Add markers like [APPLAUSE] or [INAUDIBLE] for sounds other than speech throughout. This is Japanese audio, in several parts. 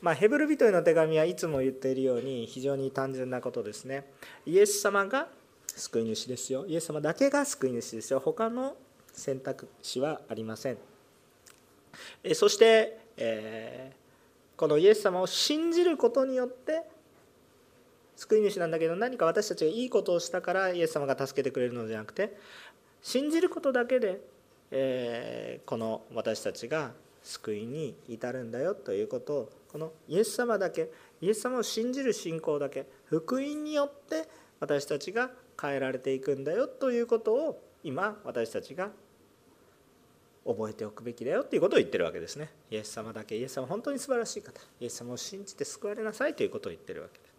まあ、ヘブル人への手紙はいつも言っているように非常に単純なことですね。イエス様が救い主ですよ。イエス様だけが救い主ですよ。他の選択肢はありません。そして、えー、このイエス様を信じることによって救い主なんだけど何か私たちがいいことをしたからイエス様が助けてくれるのではなくて信じることだけで、えー、この私たちが救いに至るんだよということをこのイエス様だけイエス様を信じる信仰だけ福音によって私たちが変えられていくんだよということを今私たちが覚えておくべきだよということを言ってるわけですね。イエス様だけイエス様本当に素晴らしい方イエス様を信じて救われなさいということを言ってるわけです。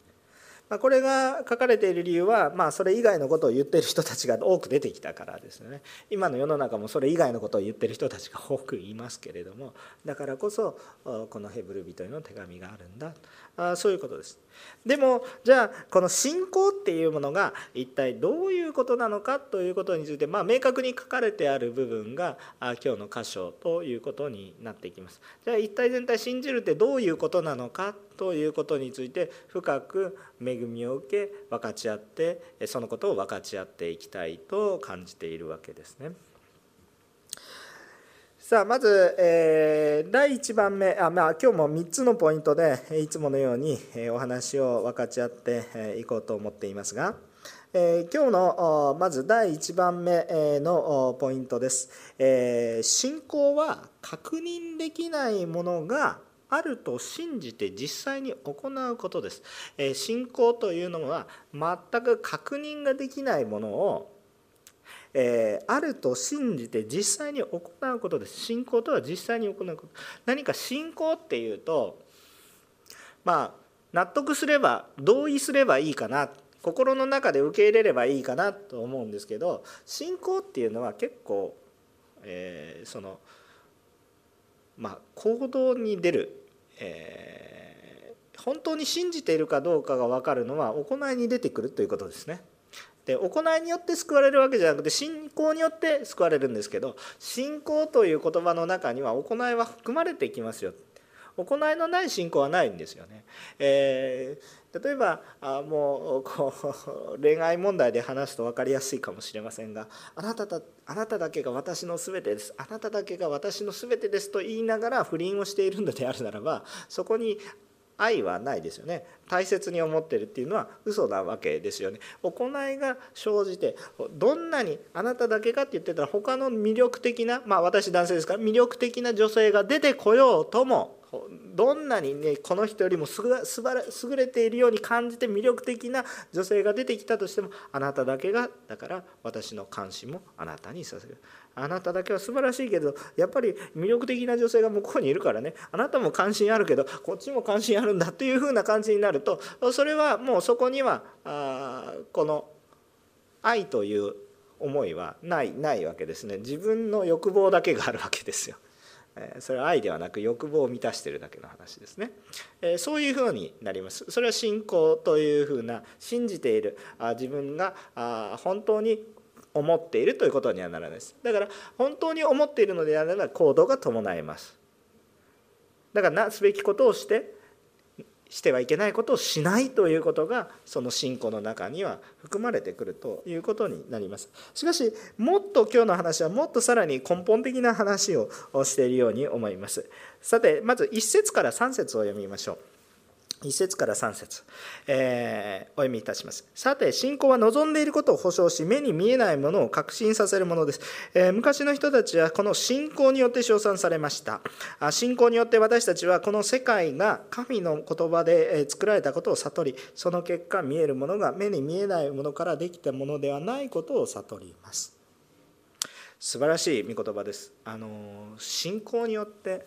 まこれが書かれている理由は、まあ、それ以外のことを言ってる人たちが多く出てきたからですね。今の世の中もそれ以外のことを言ってる人たちが多くいますけれどもだからこそこのヘブル人への手紙があるんだ。あそういうことですでもじゃあこの信仰っていうものが一体どういうことなのかということについて、まあ、明確に書かれてある部分が今日の箇所ということになっていきますじゃあ一体全体信じるってどういうことなのかということについて深く恵みを受け分かち合ってそのことを分かち合っていきたいと感じているわけですね。さあまず、えー、第1番目あ、まあ、今日も3つのポイントでいつものようにお話を分かち合っていこうと思っていますが、えー、今日のまず第1番目のポイントです、えー、信仰は確認できないものがあると信じて実際に行うことです。え信仰というのは全く確認ができないものをえー、あると信じて実際に行うことです信仰とは実際に行うこと何か信仰っていうとまあ納得すれば同意すればいいかな心の中で受け入れればいいかなと思うんですけど信仰っていうのは結構、えー、そのまあ行動に出るえー、本当に信じているかどうかが分かるのは行いに出てくるということですね。で行いによって救われるわけじゃなくて信仰によって救われるんですけど信仰という言葉の中には行いは含まれていきますよ。行いのない信仰はないんですよね。えー、例えばあもうこう恋愛問題で話すと分かりやすいかもしれませんがあなただあなただけが私の全てですあなただけが私の全てですと言いながら不倫をしているのであるならばそこに愛はないですよね。大切に思ってるっていうのは嘘なわけですよね。行いが生じてどんなにあなただけかって言ってたら他の魅力的なまあ私男性ですから魅力的な女性が出てこようともどんなにねこの人よりも優れているように感じて魅力的な女性が出てきたとしてもあなただけがだから私の関心もあなたにさせる。あなただけは素晴らしいけどやっぱり魅力的な女性が向こうにいるからね。あなたも関心あるけどこっちも関心あるんだというふうな感じになるとそれはもうそこにはあこの愛という思いはないないわけですね。自分の欲望だけがあるわけですよ。それは愛ではなく欲望を満たしてるだけの話ですね。そういうふうになります。それは信仰というふうな信じている自分が本当に思っているということにはならないです。だから本当に思っているのであれば行動が伴います。だからなすべきことをしてしてはいけないことをしないということがその信仰の中には含まれてくるということになります。しかしもっと今日の話はもっとさらに根本的な話をしているように思います。さてまず1節から3節を読みましょう。1節から3節、えー、お読みいたします。さて、信仰は望んでいることを保証し、目に見えないものを確信させるものです。えー、昔の人たちはこの信仰によって称賛されました。あ信仰によって私たちはこの世界が神の言葉で作られたことを悟り、その結果見えるものが目に見えないものからできたものではないことを悟ります。素晴らしい御言葉です。あの信仰によって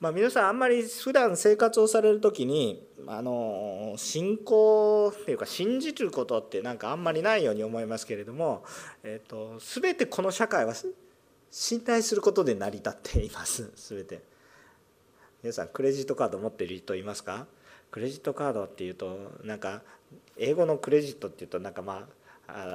まあ、皆さんあんまり普段生活をされる時にあの信仰っていうか信じることってなんかあんまりないように思いますけれども、えーと、全てこの社会は信頼することで成り立っています。全て。皆さんクレジットカード持ってる人いますか？クレジットカードっていうとなんか英語のクレジットっていうとなんかまあ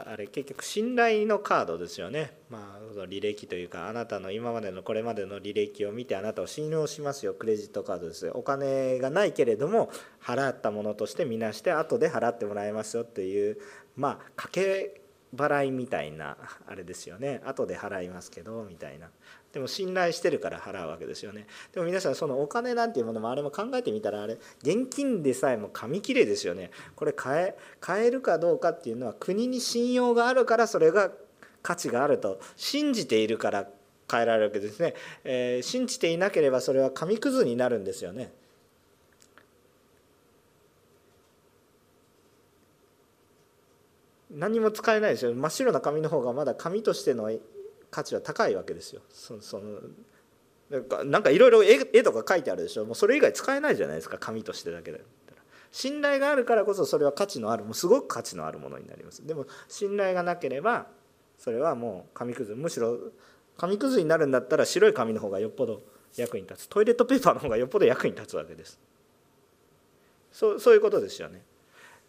あれ結局信頼のカードですよね、まあ、履歴というかあなたの今までのこれまでの履歴を見てあなたを信用しますよ。クレジットカードですお金がないけれども払ったものとして見なして後で払ってもらいますよっていうまあ掛け払いみたいなあれですよね。後で払いますけどみたいな。でも信頼してるから払うわけですよね。でも皆さんそのお金なんていうものもあれも考えてみたらあれ現金でさえも紙切れですよね。これ買え買えるかどうかっていうのは国に信用があるからそれが価値があると信じているから変えられるわけですね、えー、信じていなければそれは紙くずになるんですよね。何も使えないですよ。真っ白な紙の方がまだ紙としての価値は高いわけですよ。そそのなんかいろいろ絵とか書いてあるでしょ。もうそれ以外使えないじゃないですか。紙としてだけだったら信頼があるからこそそれは価値のあるもうすごく価値のあるものになります。でも信頼がなければそれはもう紙くずむしろ紙くずになるんだったら白い紙の方がよっぽど役に立つ。トイレットペーパーの方がよっぽど役に立つわけです。そうそういうことですよね、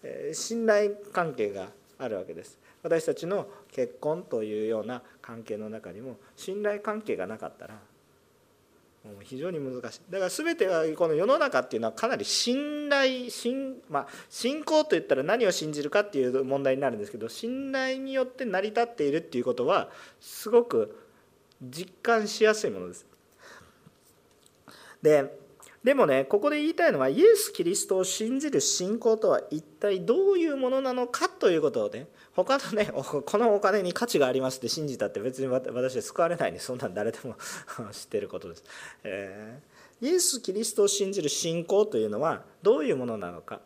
えー、信頼関係があるわけです。私たちの結婚というような関係の中にも信頼関係がなかったらもう非常に難しいだから全てはこの世の中っていうのはかなり信頼信, [LAUGHS] まあ、信仰といったら何を信じるかっていう問題になるんですけど信頼によって成り立っているっていうことはすごく実感しやすいものです。ででもねここで言いたいのはイエス・キリストを信じる信仰とは一体どういうものなのかということをね他のね [LAUGHS] このお金に価値がありますって信じたって別に私は救われないんでそんなん誰でも知ってることです、えー、イエス・キリストを信じる信仰というのはどういうものなのか。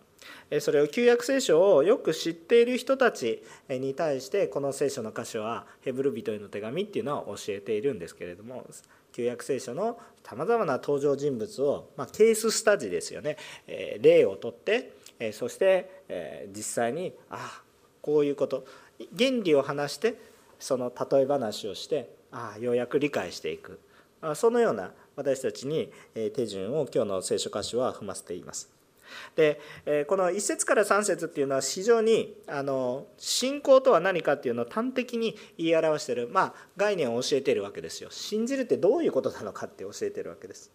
それを旧約聖書をよく知っている人たちに対してこの聖書の箇所はヘブル人への手紙っていうのを教えているんですけれども旧約聖書のさまざまな登場人物を、まあ、ケーススタジですよね、えー、例をとって、えー、そして、えー、実際にああこういうこと。原理を話してその例え話をしてああようやく理解していく。そのような私たちに手順を今日の聖書箇所は踏ませています。でこの1節から3節っていうのは非常にあの信仰とは何かっていうのを端的に言い表してる、まあ、概念を教えているわけですよ。信じるってどういうことなのかって教えてるわけです。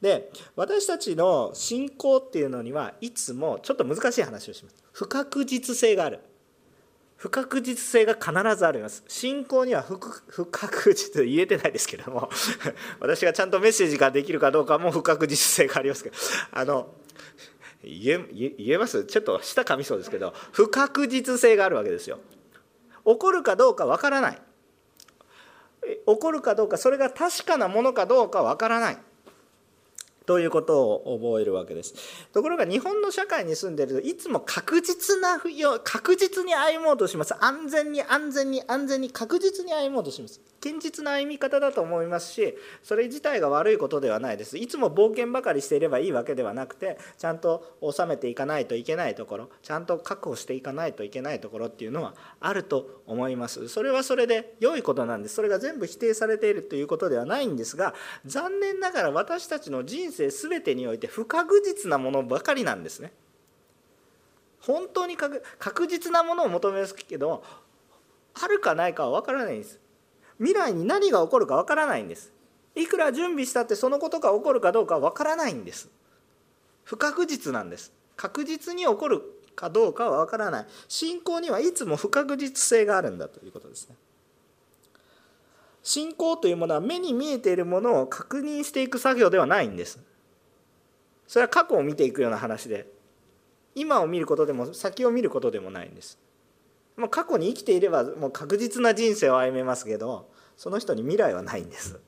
で私たちの信仰っていうのにはいつもちょっと難しい話をします。不確実性がある。不確実性が必ずあります。信仰には不確実言えてないですけども [LAUGHS] 私がちゃんとメッセージができるかどうかも不確実性がありますけど。あの言え言えます？ちょっと舌噛みそうですけど不確実性があるわけですよ。起こるかどうかわからない。起こるかどうかそれが確かなものかどうかわからない。ということを覚えるわけです。ところが日本の社会に住んでいるといつも確実な確実に歩もうとします。安全に安全に安全に確実に歩もうとします。堅実な歩み方だと思いますしそれ自体が悪いことではないです。いつも冒険ばかりしていればいいわけではなくてちゃんと収めていかないといけないところちゃんと確保していかないといけないところっていうのはあると思います。それはそれで良いことなんです。それが全部否定されているということではないんですが残念ながら私たちの人生全てにおいて不確実なものばかりなんですね。本当に確実なものを求めますけどあるかないかは分からないんです。未来に何が起こるかわからないんです。いくら準備したってそのことが起こるかどうかわからないんです。不確実なんです。確実に起こるかどうかはわからない。信仰にはいつも不確実性があるんだということですね。信仰というものは目に見えているものを確認していく作業ではないんです。それは過去を見ていくような話で。今を見ることでも先を見ることでもないんです。もう過去に生きていればもう確実な人生を歩めますけどその人に未来はないんです。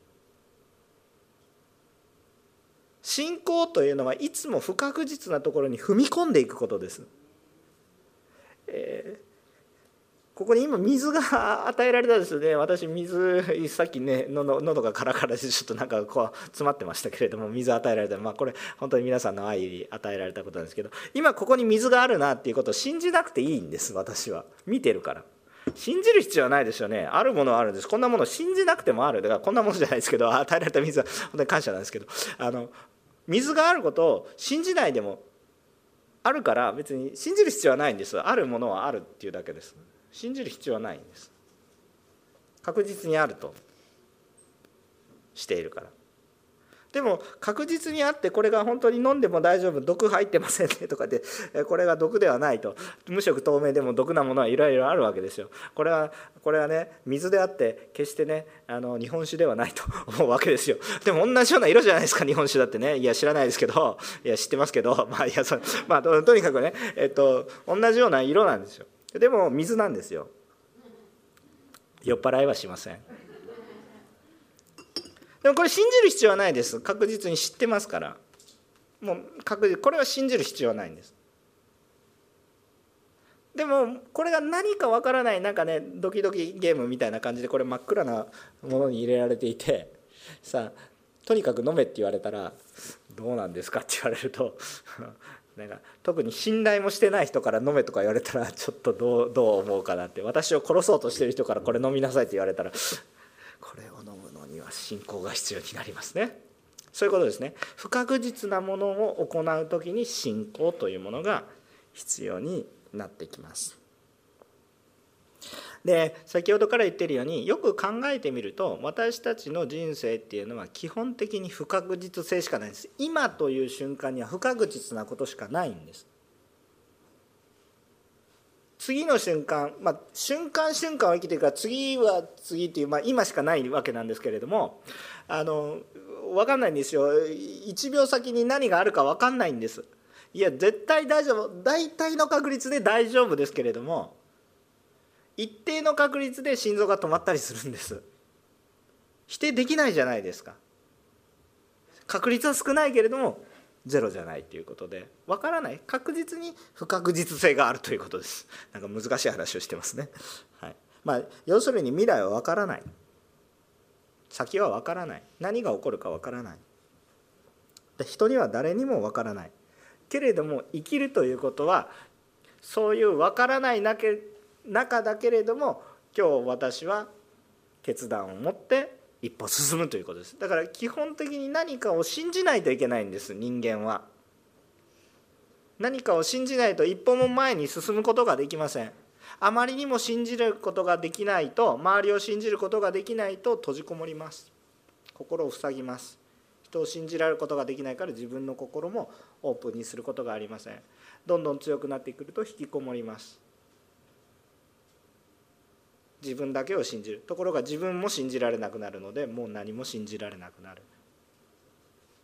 信仰というのはいつも不確実なところに踏み込んでいくことです、えー、ここに今水が与えられたんですよね私水さっきね喉喉がカラカラでちょっとなんかこう詰まってましたけれども水与えられたまあこれ本当に皆さんの愛に与えられたことなんですけど今ここに水があるなっていうことを信じなくていいんです私は見てるから。信じる必要はないですよね。あるものはあるんです。こんなもの信じなくてもある。だからこんなものじゃないですけど、[LAUGHS] 与えられた水は本当に感謝なんですけど、あの水があることを信じないでもあるから別に信じる必要はないんです。あるものはあるっていうだけです。信じる必要はないんです。確実にあるとしているから。でも確実にあってこれが本当に飲んでも大丈夫毒入ってませんねとかでこれが毒ではないと。無色透明でも毒なものはいろいろあるわけですよ。これはこれはね水であって決してねあの日本酒ではないと [LAUGHS] 思うわけですよ。でも同じような色じゃないですか日本酒だってね。いや知らないですけど。いや知ってますけど。まあいやそまあとにかくねえっと同じような色なんですよ。でも水なんですよ。酔っ払いはしません。でもこれ信じる必要はないです。確実に知ってますから。もう確実これは信じる必要はないんです。でもこれが何かわからないなんかねドキドキゲームみたいな感じでこれ真っ暗なものに入れられていてさあとにかく飲めって言われたらどうなんですかって言われると [LAUGHS] なんか特に信頼もしてない人から飲めとか言われたら [LAUGHS] ちょっとどうどう思うかなって。私を殺そうとしてる人からこれ飲みなさいって言われたら [LAUGHS] これを飲むのには信仰が必要になりますね。そういうことですね。不確実なものを行う時に信仰というものが必要になってきます。で先ほどから言ってるようによく考えてみると私たちの人生っていうのは基本的に不確実性しかないんです。今という瞬間には不確実なことしかないんです。次の瞬間、まあ、瞬間瞬間を生きてるから次は次っていう、まあ、今しかないわけなんですけれどもあの分かんないんですよ。1秒先に何があるか分かんないんです。いや絶対大丈夫。大体の確率で大丈夫ですけれども一定の確率で心臓が止まったりするんです。否定できないじゃないですか。確率は少ないけれどもゼロじゃないということで。わからない。確実に不確実性があるということです。なんか難しい話をしてますね、はい。まあ、要するに未来はわからない。先はわからない。何が起こるかわからない。人には誰にもわからない。けれども生きるということはそういうわからない中だけれども今日私は決断を持って一歩進むということです。だから基本的に何かを信じないといけないんです人間は。何かを信じないと一歩も前に進むことができません。あまりにも信じることができないと周りを信じることができないと閉じこもります。心を塞ぎます。人を信じられることができないから自分の心もオープンにすることがありません。どんどん強くなってくると引きこもります。自分だけを信じる。ところが自分も信じられなくなるのでもう何も信じられなくなる。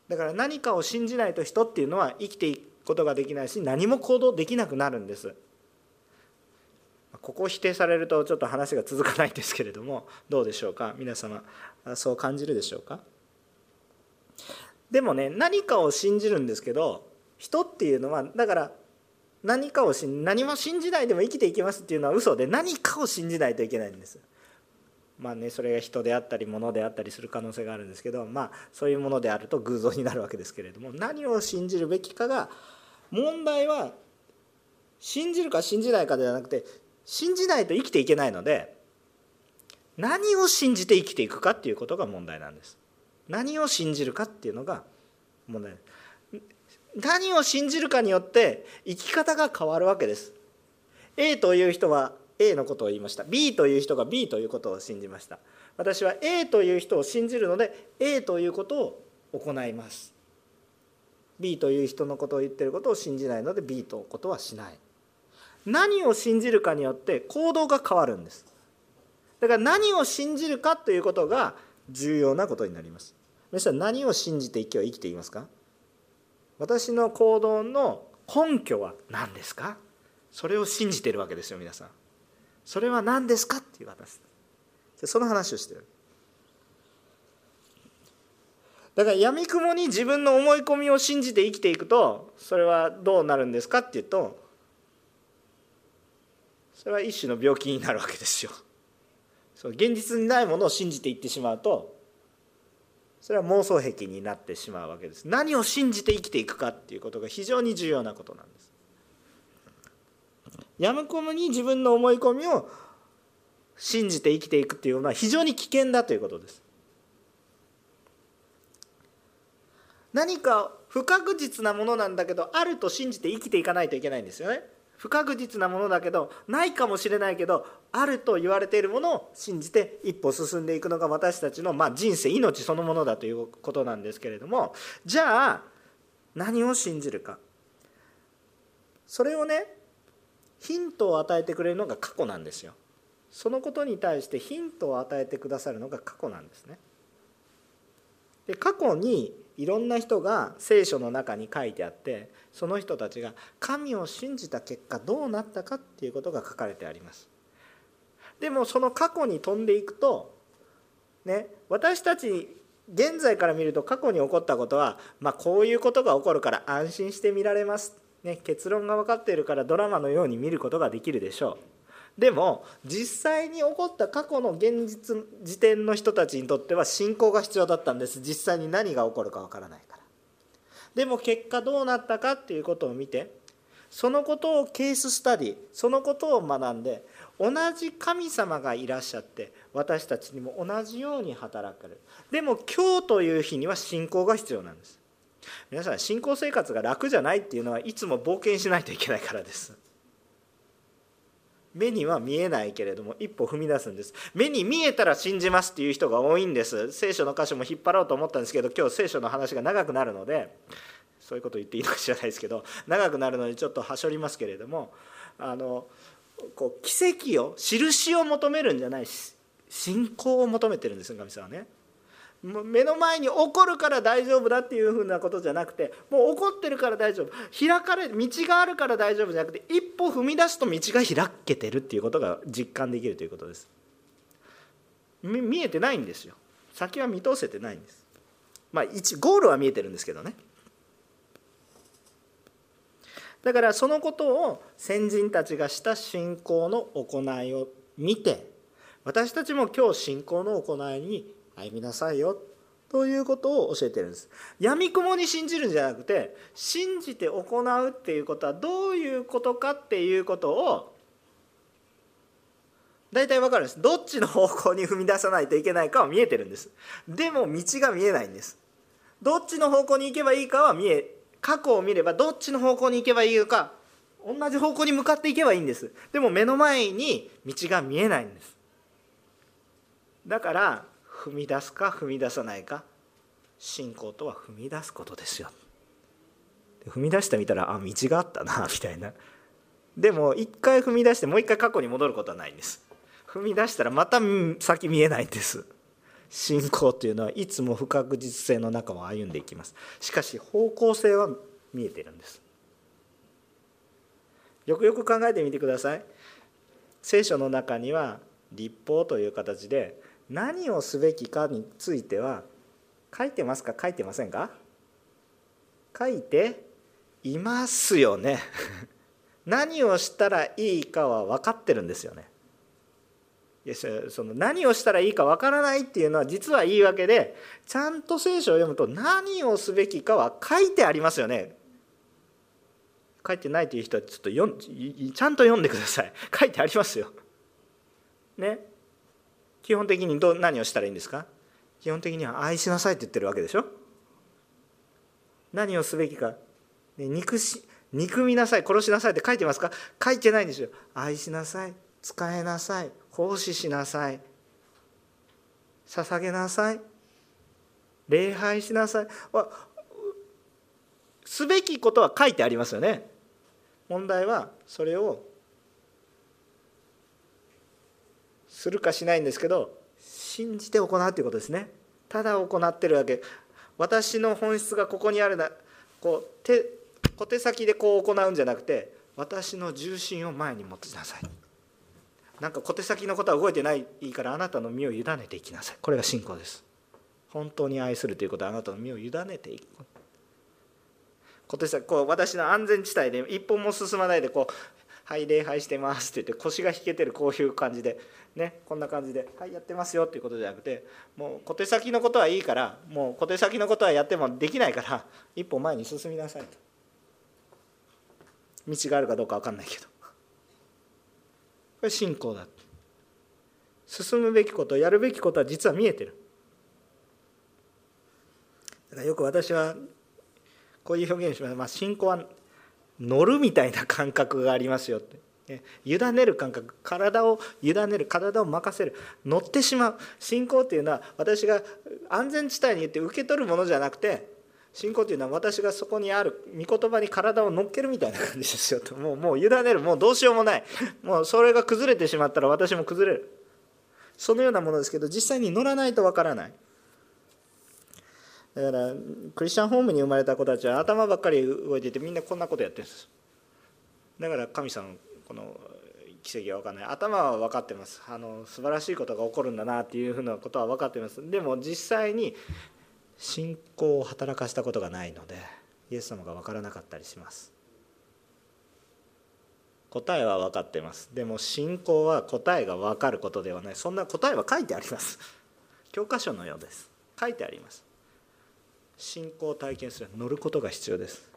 だから何かを信じないと人っていうのは生きていくことができないし何も行動できなくなるんです。ここを否定されるとちょっと話が続かないんですけれどもどうでしょうか？皆様そう感じるでしょうか？でもね何かを信じるんですけど人っていうのはだから何かを信何も信じないでも生きていきますっていうのは嘘で何かを信じないといけないんです。まあね、それが人であったり物であったりする可能性があるんですけど、まあ、そういうものであると偶像になるわけですけれども何を信じるべきかが問題は信じるか信じないかではなくて信じないと生きていけないので何を信じて生きていくかっていうことが問題なんです。何を信じるかっていうのが問題何を信じるかによって生き方が変わるわけです。A という人は A のことを言いました。B という人が B ということを信じました。私は A という人を信じるので A ということを行います。B という人のことを言ってることを信じないので B ということはしない。何を信じるかによって行動が変わるんです。だから何を信じるかということが重要なことになります。皆さん何を信じて今日生きていますか？私の行動の根拠は何ですか？それを信じてるわけですよ皆さん。それは何ですかっていう私その話をしてる。だからやみくもに自分の思い込みを信じて生きていくとそれはどうなるんですかっていうとそれは一種の病気になるわけですよ。そう現実にないものを信じていってしまうとそれは妄想癖になってしまうわけです。何を信じて生きていくかっていうことが非常に重要なことなんです。やむこむに自分の思い込みを信じて生きていくっていうのは非常に危険だということです。何か不確実なものなんだけどあると信じて生きていかないといけないんですよね。不確実なものだけどないかもしれないけどあると言われているものを信じて一歩進んでいくのが私たちの、まあ、人生命そのものだということなんですけれどもじゃあ何を信じるか。それをねヒントを与えてくれるのが過去なんですよ。そのことに対してヒントを与えてくださるのが過去なんですね。で過去にいろんな人が聖書の中に書いてあってその人たちが神を信じた結果どうなったかっていうことが書かれてあります。でもその過去に飛んでいくとね私たち現在から見ると過去に起こったことは、まあ、こういうことが起こるから安心して見られます、ね、結論が分かっているからドラマのように見ることができるでしょう。でも実際に起こった過去の現実時点の人たちにとっては信仰が必要だったんです。実際に何が起こるかわからないから。でも結果どうなったかっていうことを見てそのことをケーススタディそのことを学んで同じ神様がいらっしゃって私たちにも同じように働くでも今日という日には信仰が必要なんです。皆さん信仰生活が楽じゃないっていうのはいつも冒険しないといけないからです。目には見えないけれども一歩踏み出すんです目に見えたら信じますっていう人が多いんです聖書の箇所も引っ張ろうと思ったんですけど今日聖書の話が長くなるのでそういうこと言っていいのか知らないですけど長くなるのでちょっとはしょりますけれどもあのこう奇跡を印を求めるんじゃないし信仰を求めてるんです神様はね。目の前に起こるから大丈夫だっていうふうなことじゃなくてもう起こってるから大丈夫。開かれ道があるから大丈夫じゃなくて一歩踏み出すと道が開けてるっていうことが実感できるということです。見えてないんですよ。先は見通せてないんです。まあ一ゴールは見えてるんですけどね。だからそのことを先人たちがした信仰の行いを見て私たちも今日信仰の行いに歩みなさいよ。ということを教えてるんです。やみくもに信じるんじゃなくて信じて行うっていうことはどういうことかっていうことを大体分かるんです。どっちの方向に踏み出さないといけないかは見えてるんです。でも道が見えないんです。どっちの方向に行けばいいかは見え過去を見ればどっちの方向に行けばいいか同じ方向に向かっていけばいいんです。でも目の前に道が見えないんです。だから踏み出すか踏み出さないか。信仰とは踏み出すことですよ。踏み出してみたらあ道があったな [LAUGHS] みたいな。でも一回踏み出してもう一回過去に戻ることはないんです。踏み出したらまた先見えないんです。信仰というのはいつも不確実性の中を歩んでいきます。しかし方向性は見えてるんです。よくよく考えてみてください。聖書の中には立法という形で何をすべきかについては書いてますか書いてませんか？書いていますよね。[LAUGHS] 何をしたらいいかは分かってるんですよね。いやその何をしたらいいか分からないっていうのは実は言い訳でちゃんと聖書を読むと何をすべきかは書いてありますよね。書いてないという人はちょっと読ちゃんと読んでください。[LAUGHS] 書いてありますよ。ね。基本的にど何をしたらいいんですか？基本的には愛しなさいって言ってるわけでしょ？何をすべきか。憎し憎みなさい殺しなさいって書いてますか？書いてないんですよ。愛しなさい使えなさい奉仕しなさい捧げなさい礼拝しなさい。すべきことは書いてありますよね。問題はそれをするかしないんですけど信じて行うということですね。ただ行ってるわけ。私の本質がここにあるなこう手小手先でこう行うんじゃなくて私の重心を前に持ちなさい。なんか小手先のことは動いてないいいからあなたの身を委ねていきなさい。これが信仰です。本当に愛するということはあなたの身を委ねていく。小手先こう私の安全地帯で一歩も進まないでこうはい礼拝してます」って言って腰が引けてるこういう感じでねこんな感じで「はいやってますよ」っていうことじゃなくてもう小手先のことはいいからもう小手先のことはやってもできないから一歩前に進みなさいと。道があるかどうか分かんないけど。これ信仰だ進むべきことやるべきことは実は見えてる。だからよく私はこういう表現します、まあ、信仰は乗るみたいな感覚がありますよって。委ねる感覚。体を委ねる。体を任せる。乗ってしまう。信仰っていうのは私が安全地帯に行って受け取るものじゃなくて信仰っていうのは私がそこにある。御言葉に体を乗っけるみたいな感じですよと。もうもう委ねる。もうどうしようもない。もうそれが崩れてしまったら私も崩れる。そのようなものですけど実際に乗らないとわからない。だからクリスチャンホームに生まれた子たちは頭ばっかり動いててみんなこんなことやってるんです。だから神様この奇跡は分かんない。頭は分かってます。あの素晴らしいことが起こるんだなっていうふうなことは分かってます。でも実際に信仰を働かせたことがないのでイエス様が分からなかったりします。答えは分かってます。でも信仰は答えが分かることではない。そんな答えは書いてあります。教科書のようです。書いてあります。信仰を体験する乗ることが必要です。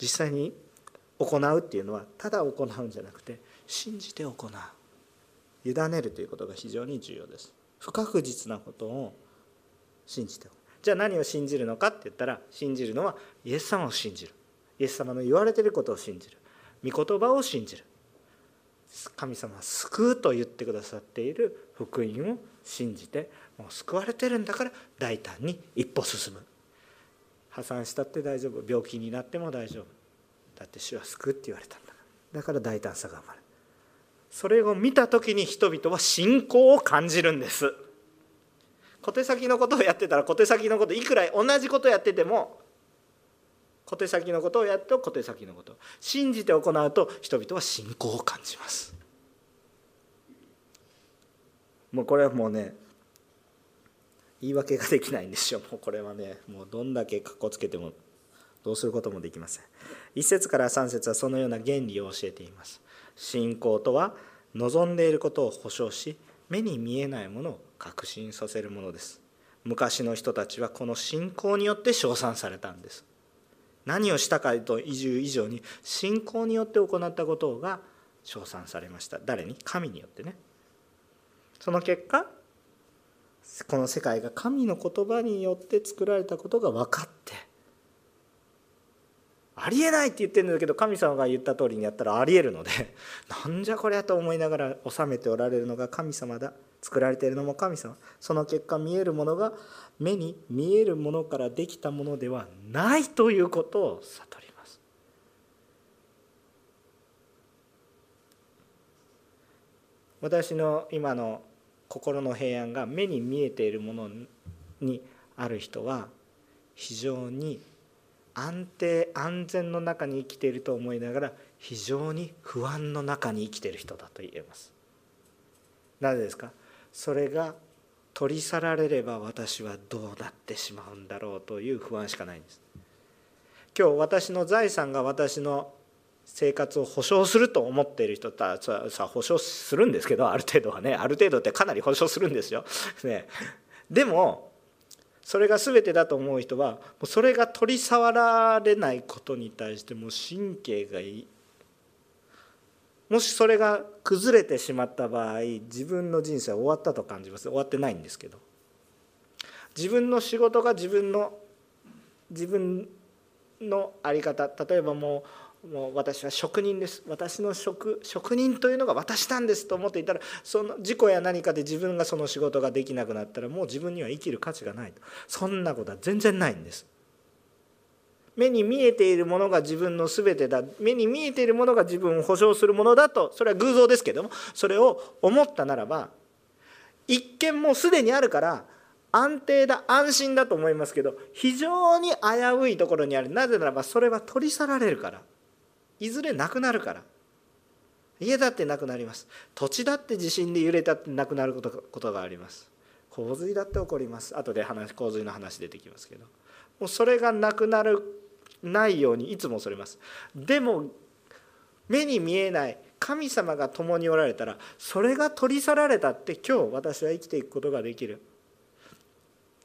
実際に行うっていうのはただ行うんじゃなくて信じて行う。委ねるということが非常に重要です。不確実なことを信じてじゃあ何を信じるのかって言ったら信じるのはイエス様を信じる。イエス様の言われてることを信じる。御言葉を信じる。神様は救うと言ってくださっている福音を信じてもう救われてるんだから大胆に一歩進む。破産したって大丈夫。病気になっても大丈夫。だって主は救うって言われたんだから。だから大胆さが生まれる。それを見た時に人々は信仰を感じるんです。小手先のことをやってたら小手先のこといくら同じことやってても小手先のことをやって小手先のこと。信じて行うと人々は信仰を感じます。もうこれはもうね言い訳ができないんですよ。[LAUGHS] もうこれはねもうどんだけかっこつけてもどうすることもできません。1節から3節はそのような原理を教えています。信仰とは望んでいることを保証し目に見えないものを確信させるものです。昔の人たちはこの信仰によって称賛されたんです。何をしたかという以上に信仰によって行ったことが称賛されました。誰に？神によってね。その結果この世界が神の言葉によって作られたことが分かってありえないって言ってるんだけど神様が言った通りにやったらありえるので [LAUGHS] なんじゃこりゃと思いながら収めておられるのが神様だ。作られているのも神様。その結果見えるものが目に見えるものからできたものではないということを悟ります。私の今の心の平安が目に見えているものにある人は非常に安定安全の中に生きていると思いながら非常に不安の中に生きている人だと言えます。なぜですか？それが取り去られれば私はどうなってしまうんだろうという不安しかないんです。今日私の財産が私の生活を保障すると思っている人たちはさ保証するんですけどある程度はね [LAUGHS] ある程度ってかなり保証するんですよ。[LAUGHS] ね、でもそれが全てだと思う人はそれが取り触られないことに対しても神経がいい。もしそれが崩れてしまった場合自分の人生は終わったと感じます。終わってないんですけど。自分の仕事が自分の自分の在り方例えばもうもう私は職人です。私の職職人というのが私なんですと思っていたらその事故や何かで自分がその仕事ができなくなったらもう自分には生きる価値がないと。そんなことは全然ないんです。目に見えているものが自分の全てだ。目に見えているものが自分を保証するものだとそれは偶像ですけどもそれを思ったならば一見もうすでにあるから安定だ安心だと思いますけど非常に危ういところにある。なぜならばそれは取り去られるから。いずれなくなるから。家だってなくなります。土地だって地震で揺れたってなくなることがあります。洪水だって起こります。後で話洪水の話出てきますけど。もうそれがなくなるないようにいつも恐れます。でも目に見えない神様が共におられたらそれが取り去られたって今日私は生きていくことができる。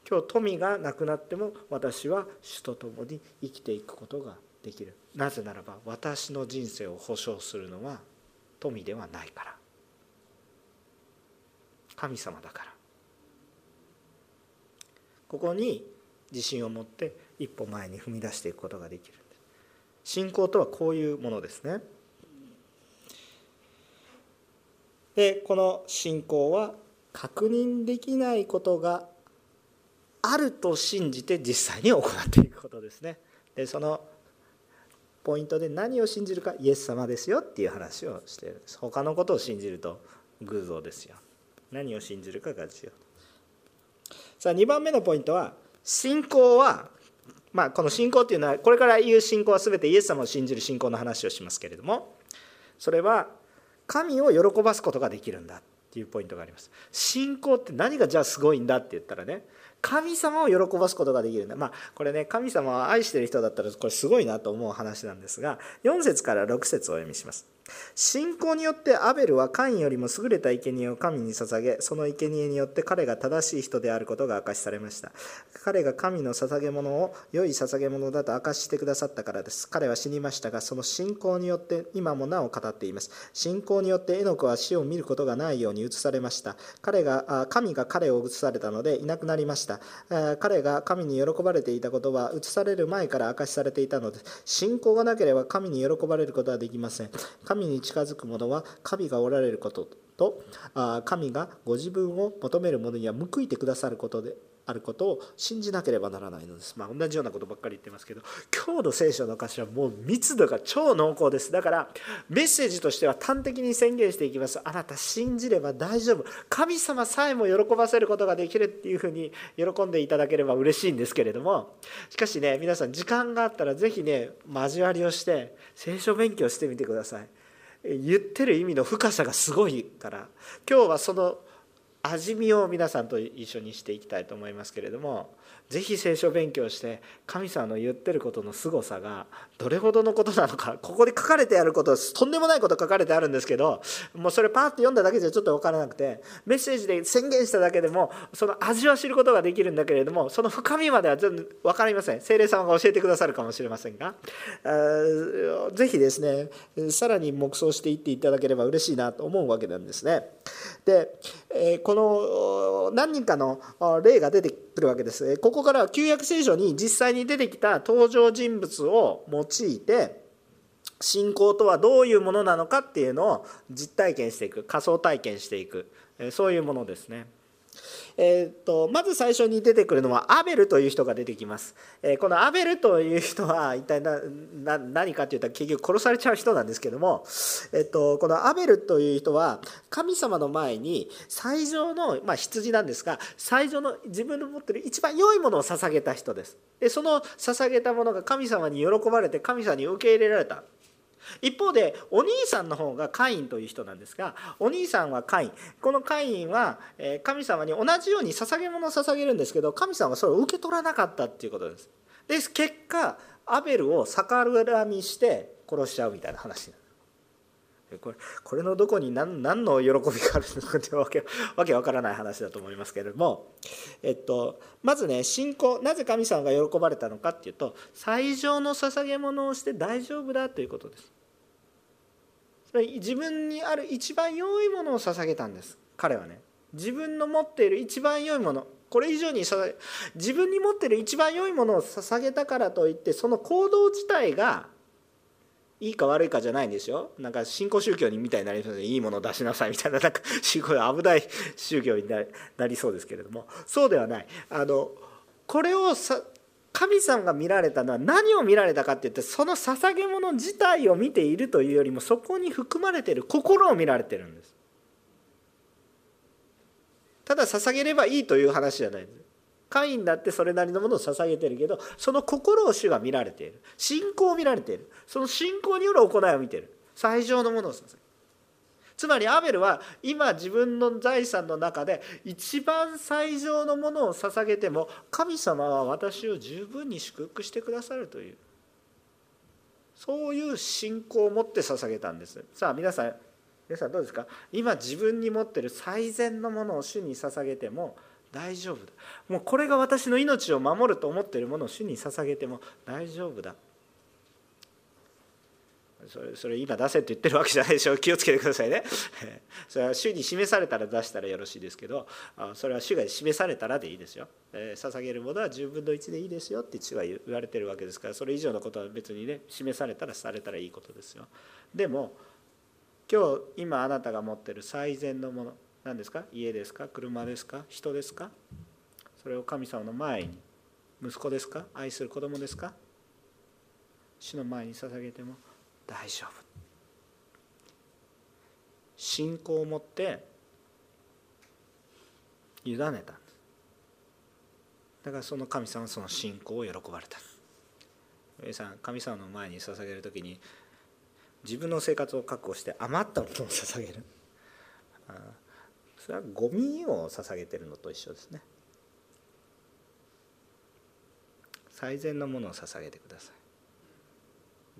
今日富がなくなっても私は主と共に生きていくことができる。なぜならば私の人生を保証するのは富ではないから。神様だから。ここに自信を持って一歩前に踏み出していくことができる。信仰とはこういうものですね。でこの信仰は確認できないことがあると信じて実際に行っていくことですね。でそのポイントで何を信じるかイエス様ですよっていう話をしている。んです他のことを信じると偶像ですよ。何を信じるかが重要。さあ2番目のポイントは信仰はまあこの信仰っていうのはこれから言う信仰は全てイエス様を信じる信仰の話をしますけれどもそれは神を喜ばすことができるんだっていうポイントがあります。信仰って何がじゃあすごいんだって言ったらね神様を喜ばすことができるんだ。まあこれね神様を愛してる人だったらこれすごいなと思う話なんですが4節から6節をお読みします。信仰によってアベルはカインよりも優れた生贄を神に捧げその生贄によって彼が正しい人であることが明かしされました。彼が神の捧げ物を良い捧げ物だと明かしてくださったからです。彼は死にましたがその信仰によって今もなお語っています。信仰によってエノクは死を見ることがないように移されました。彼が神が彼を移されたのでいなくなりました。彼が神に喜ばれていたことは移される前から明かしされていたので信仰がなければ神に喜ばれることはできません。神神に近づく者は神がおられることと神がご自分を求める者には報いてくださることであることを信じなければならないのです。まあ、同じようなことばっかり言ってますけど今日の聖書の歌詞はもう密度が超濃厚ですだからメッセージとしては端的に宣言していきますあなた信じれば大丈夫神様さえも喜ばせることができるっていうふうに喜んでいただければ嬉しいんですけれどもしかしね皆さん時間があったら是非ね交わりをして聖書勉強してみてください。言ってる意味の深さがすごいから今日はその味見を皆さんと一緒にしていきたいと思いますけれどもぜひ聖書勉強して神様の言ってることの凄さがどれほどのことなのかここで書かれてあることとんでもないこと書かれてあるんですけどもうそれパーッと読んだだけじゃちょっと分からなくてメッセージで宣言しただけでもその味は知ることができるんだけれどもその深みまでは全然分かりません精霊様が教えてくださるかもしれませんがぜひですねさらに黙想していっていただければ嬉しいなと思うわけなんですね。で、この何人かの例が出てるわけです。ここからは旧約聖書に実際に出てきた登場人物を用いて信仰とはどういうものなのかっていうのを実体験していく仮想体験していくそういうものですね。えーと、まず最初に出てくるのはアベルという人が出てきます、えー、このアベルという人は一体何かっていうと結局殺されちゃう人なんですけども、えーと、このアベルという人は神様の前に最上の、まあ、羊なんですが最上の自分の持ってる一番良いものを捧げた人です。でその捧げたものが神様に喜ばれて神様に受け入れられた。一方でお兄さんの方がカインという人なんですがお兄さんはカイン。このカインは神様に同じように捧げ物を捧げるんですけど神様はそれを受け取らなかったっていうことです。で結果アベルを逆恨みして殺しちゃうみたいな話なこれこれのどこに何何の喜びがあるのかってわけわけわからない話だと思いますけれども、えっと、まずね信仰なぜ神様が喜ばれたのかっていうと最上の捧げ物をして大丈夫だということです。自分にある一番良いものを捧げたんです。彼はね。自分の持っている一番良いもの。これ以上に自分に持っている一番良いものを捧げたからといってその行動自体がいいか悪いかじゃないんですよ。なんか新興宗教にみたいになりそうでいいものを出しなさいみたいな。なんかすごい危ない宗教になりそうですけれども。そうではない。あのこれをさ神様が見られたのは何を見られたかっていってその捧げ物自体を見ているというよりもそこに含まれている心を見られてるんです。ただ捧げればいいという話じゃないんです。カインだってそれなりのものを捧げてるけどその心を主が見られている。信仰を見られている。その信仰による行いを見ている。最上のものを捧げる。つまりアベルは今自分の財産の中で一番最上のものを捧げても神様は私を十分に祝福してくださるという。そういう信仰を持って捧げたんです。さあ皆さん皆さんどうですか？今自分に持ってる最善のものを主に捧げても大丈夫だ。もうこれが私の命を守ると思っているものを主に捧げても大丈夫だ。それそれ今出せって言ってるわけじゃないでしょ。気をつけてくださいね。[LAUGHS] それは主に示されたら出したらよろしいですけどそれは主が示されたらでいいですよ、えー、捧げるものは10分の1でいいですよって主は言われてるわけですからそれ以上のことは別にね示されたらされたらいいことですよ。でも今日今あなたが持ってる最善のもの何ですか？家ですか？車ですか？人ですか？それを神様の前に息子ですか？愛する子供ですか？主の前に捧げても大丈夫。信仰を持って委ねた。だからその神様はその信仰を喜ばれた。皆さん神様の前に捧げる時に自分の生活を確保して余ったものを捧げる。それはゴミを捧げてるのと一緒ですね。最善のものを捧げてください。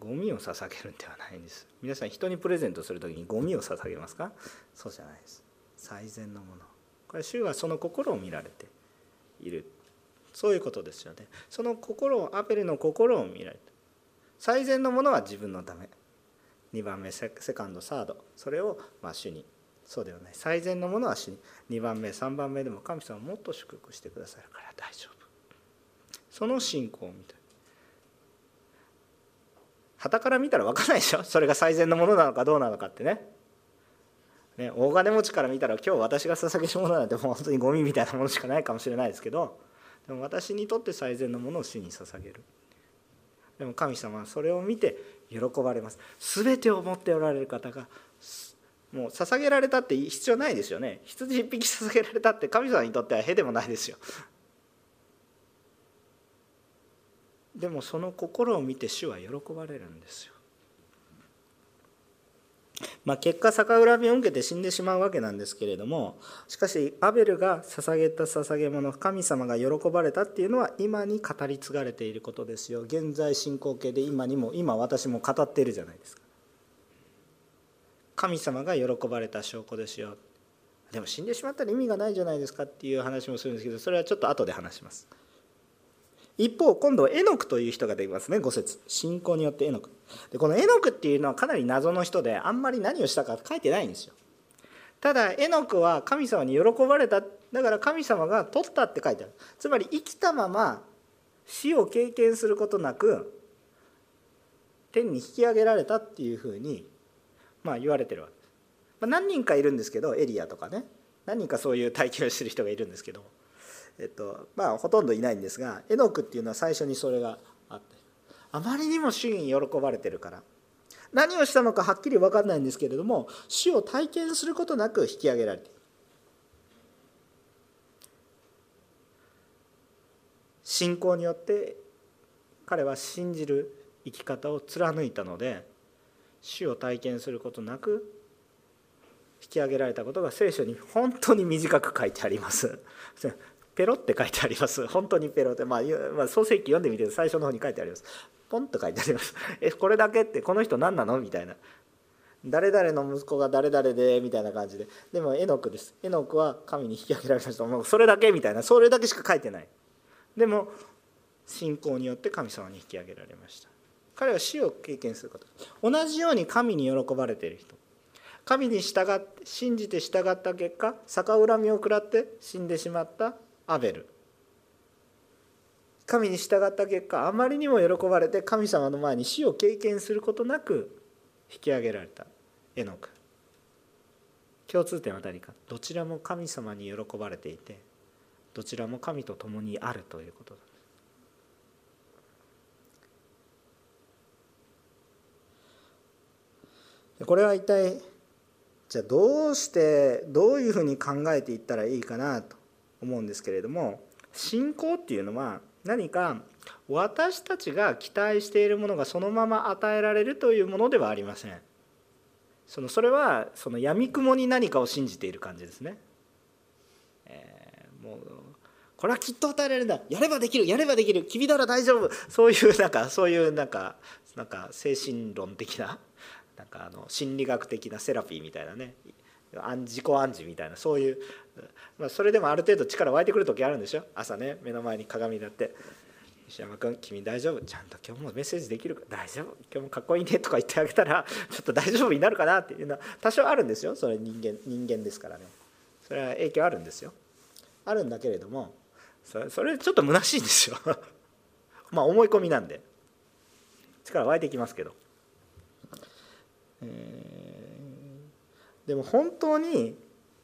ゴミを捧げるんではないんです。皆さん人にプレゼントする時にゴミを捧げますか？そうじゃないです。最善のもの。これ主はその心を見られている。そういうことですよね。その心をアペルの心を見られて。最善のものは自分のため。2番目セカンドサード。それをまあ主に。そうではない。最善のものは主に。2番目3番目でも神様もっと祝福してくださるから大丈夫。その信仰を見て。旗から見たら分かんないでしょ？[LAUGHS] それが最善のものなのかどうなのかってね。ね大金持ちから見たら今日私が捧げるものなんてもう本当にゴミみたいなものしかないかもしれないですけどでも私にとって最善のものを主に捧げる。でも神様はそれを見て喜ばれます。全てを持っておられる方がもう捧げられたって必要ないですよね。羊一匹捧げられたって神様にとってはへでもないですよ。でもその心を見て主は喜ばれるんですよ。まあ、結果逆恨みを受けて死んでしまうわけなんですけれどもしかしアベルが捧げた捧げ物神様が喜ばれたっていうのは今に語り継がれていることですよ。現在進行形で今にも今私も語っているじゃないですか。神様が喜ばれた証拠ですよ。でも死んでしまったら意味がないじゃないですかっていう話もするんですけどそれはちょっと後で話します。一方今度エノクという人が出ますね。5節。信仰によってエノク。でこのエノクっていうのはかなり謎の人であんまり何をしたか書いてないんですよ。ただエノクは神様に喜ばれた。だから神様が取ったって書いてある。つまり生きたまま死を経験することなく天に引き上げられたっていうふうにまあ言われてるわけ。です、まあ、何人かいるんですけどエリアとかね。何人かそういう体験をしてる人がいるんですけど。えっとまあ、ほとんどいないんですがエノクっていうのは最初にそれがあってあまりにも主に喜ばれてるから何をしたのかはっきり分かんないんですけれども主を体験することなく引き上げられている。信仰によって彼は信じる生き方を貫いたので主を体験することなく引き上げられたことが聖書に本当に短く書いてあります。ペロって書いてあります。[LAUGHS] 本当にペロって。まあ、まあ、創世記読んでみて最初の方に書いてあります。ポンと書いてあります。[LAUGHS] えこれだけってこの人何なの？みたいな。誰々の息子が誰々でみたいな感じで。でもエノクです。エノクは神に引き上げられましたもうそれだけみたいな。それだけしか書いてない。でも信仰によって神様に引き上げられました。彼は死を経験すること同じように神に喜ばれている人。神に従って信じて従った結果逆恨みを食らって死んでしまったアベル。神に従った結果あまりにも喜ばれて神様の前に死を経験することなく引き上げられた。エノク。共通点は何か。どちらも神様に喜ばれていてどちらも神と共にあるということですこれは一体じゃあどうしてどういうふうに考えていったらいいかなと。思うんですけれども信仰っていうのは何か私たちが期待しているものがそのまま与えられるというものではありません。そのそれはその闇雲に何かを信じている感じですね、えー、もうこれはきっと与えられるんだ。やればできるやればできる。君なら大丈夫。そういうなんかそういうなんかなんか精神論的ななんかあの心理学的なセラピーみたいなね自己暗示みたいなそういう、まあ、それでもある程度力湧いてくる時あるんでしょ？朝ね目の前に鏡になって石山君君大丈夫？ちゃんと今日もメッセージできるか？大丈夫？今日もかっこいいねとか言ってあげたらちょっと大丈夫になるかなっていうのは多少あるんですよ。それ人間人間ですからね。それは影響あるんですよ。あるんだけれどもそれそれちょっと虚しいんですよ。[LAUGHS] まあ思い込みなんで力湧いてきますけど、えー、でも本当に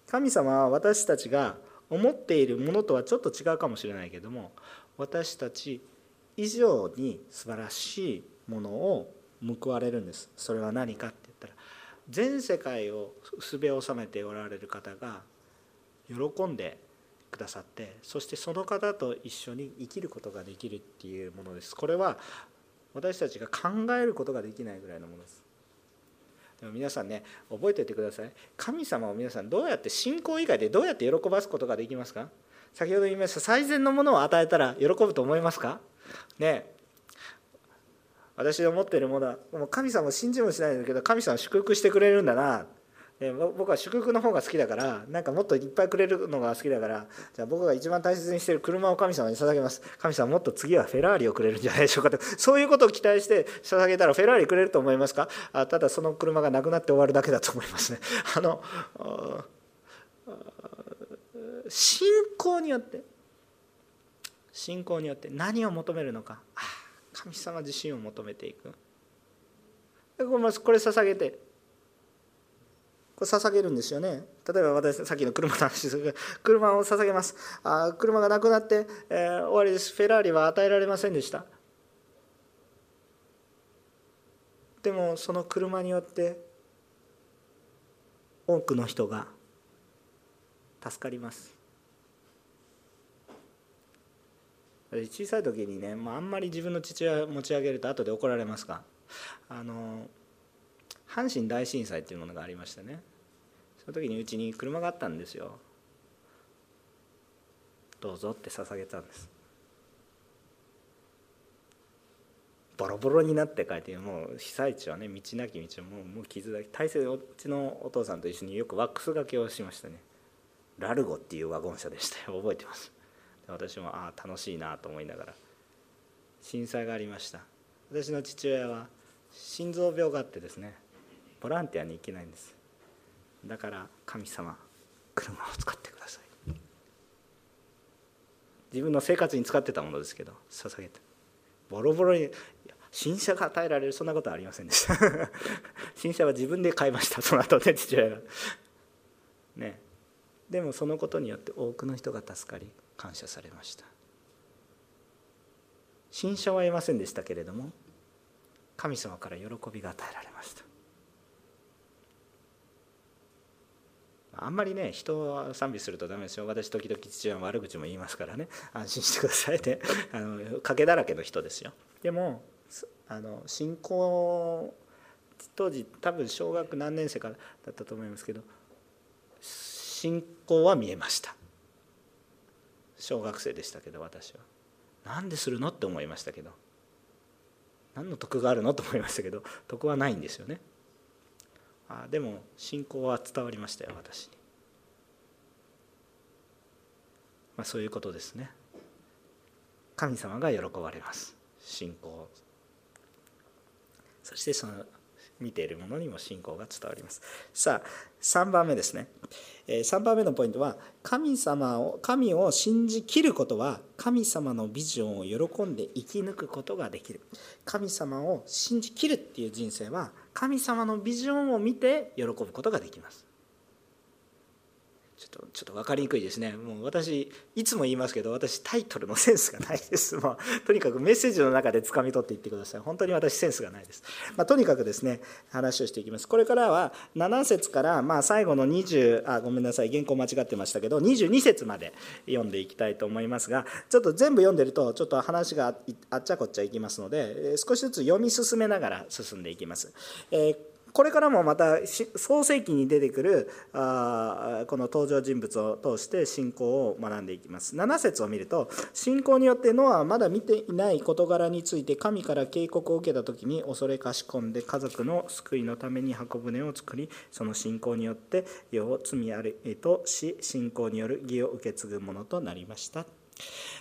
神様は私たちが思っているものとはちょっと違うかもしれないけども私たち以上に素晴らしいものを報われるんです。それは何かって言ったら全世界をすべを収めておられる方が喜んでくださってそしてその方と一緒に生きることができるっていうものです。これは私たちが考えることができないぐらいのものです。でも皆さんね覚えておいてください。神様を皆さんどうやって信仰以外でどうやって喜ばすことができますか？先ほど言いました最善のものを与えたら喜ぶと思いますか？ね。私が持っているものはもう神様を信じもしないんだけど神様を祝福してくれるんだな。僕は祝福の方が好きだからなんかもっといっぱいくれるのが好きだからじゃあ僕が一番大切にしている車を神様に捧げます。神様もっと次はフェラーリをくれるんじゃないでしょうかと。そういうことを期待して捧げたらフェラーリくれると思いますか？あただその車がなくなって終わるだけだと思いますね。[LAUGHS] あの信仰によって信仰によって何を求めるのか。神様自身を求めていく。これ捧げてこれ捧げるんですよね。例えば私さっきの車の話ですけど車を捧げます。あ車がなくなって、えー、終わりです。フェラーリは与えられませんでした。でもその車によって多くの人が助かります。小さい時にね、まあ、あんまり自分の父親を持ち上げると後で怒られますがあの阪神大震災っていうものがありましたね。その時にうちに車があったんですよ。どうぞって捧げたんです。ボロボロになって帰ってもう被災地はね道なき道はもうもう傷だけ大切うちのお父さんと一緒によくワックスがけをしましたね。ラルゴっていうワゴン車でしたよ。覚えてます？私もああ楽しいなと思いながら。震災がありました。私の父親は心臓病があってですね。ボランティアに行けないんです。だから神様車を使ってください。自分の生活に使ってたものですけど捧げて。ボロボロに新車が与えられるそんなことはありませんでした。[LAUGHS] 新車は自分で買いました。その後ね父親が。ね。でもそのことによって多くの人が助かり感謝されました。新車は得ませんでしたけれども神様から喜びが与えられました。あんまりね人を賛美するとダメですよ。私時々父親の悪口も言いますからね。安心してくださいね。[LAUGHS] あの賭けだらけの人ですよ。でもあの信仰当時多分小学何年生からだったと思いますけど信仰は見えました。小学生でしたけど私は。何でするの？って思いましたけど。何の得があるの？と思いましたけど。得はないんですよね。あでも信仰は伝わりましたよ私に、まあ、そういうことですね。神様が喜ばれます。信仰そしてその見ているものにも信仰が伝わります。さあ3番目ですね。3番目のポイントは神様を神を信じきることは神様のビジョンを喜んで生き抜くことができる。神様を信じきるっていう人生は神様のビジョンを見て喜ぶことができます。ちょっとちょっと分かりにくいですね。もう私いつも言いますけど私タイトルのセンスがないです。[LAUGHS] もうとにかくメッセージの中で掴み取っていってください。本当に私センスがないです、まあ、とにかくですね話をしていきます。これからは7節からまあ最後の20あごめんなさい。原稿間違ってましたけど22節まで読んでいきたいと思いますがちょっと全部読んでるとちょっと話があっちゃこっちゃいきますので少しずつ読み進めながら進んでいきます、えーこれからもまた創世記に出てくるあこの登場人物を通して信仰を学んでいきます。7節を見ると信仰によってノアはまだ見ていない事柄について神から警告を受けた時に恐れかし込んで家族の救いのために箱舟を作りその信仰によって世を罪あるとし信仰による義を受け継ぐものとなりました。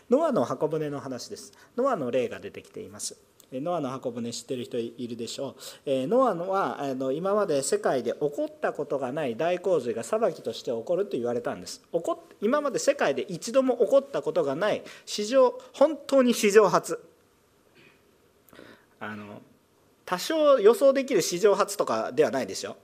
ノアの箱舟の話です。ノアの例が出てきています。ノアの箱舟知ってる人いるでしょう。ノアのはあの今まで世界で起こったことがない大洪水が裁きとして起こると言われたんです。起こ今まで世界で一度も起こったことがない史上本当に史上初。あの多少予想できる史上初とかではないですよ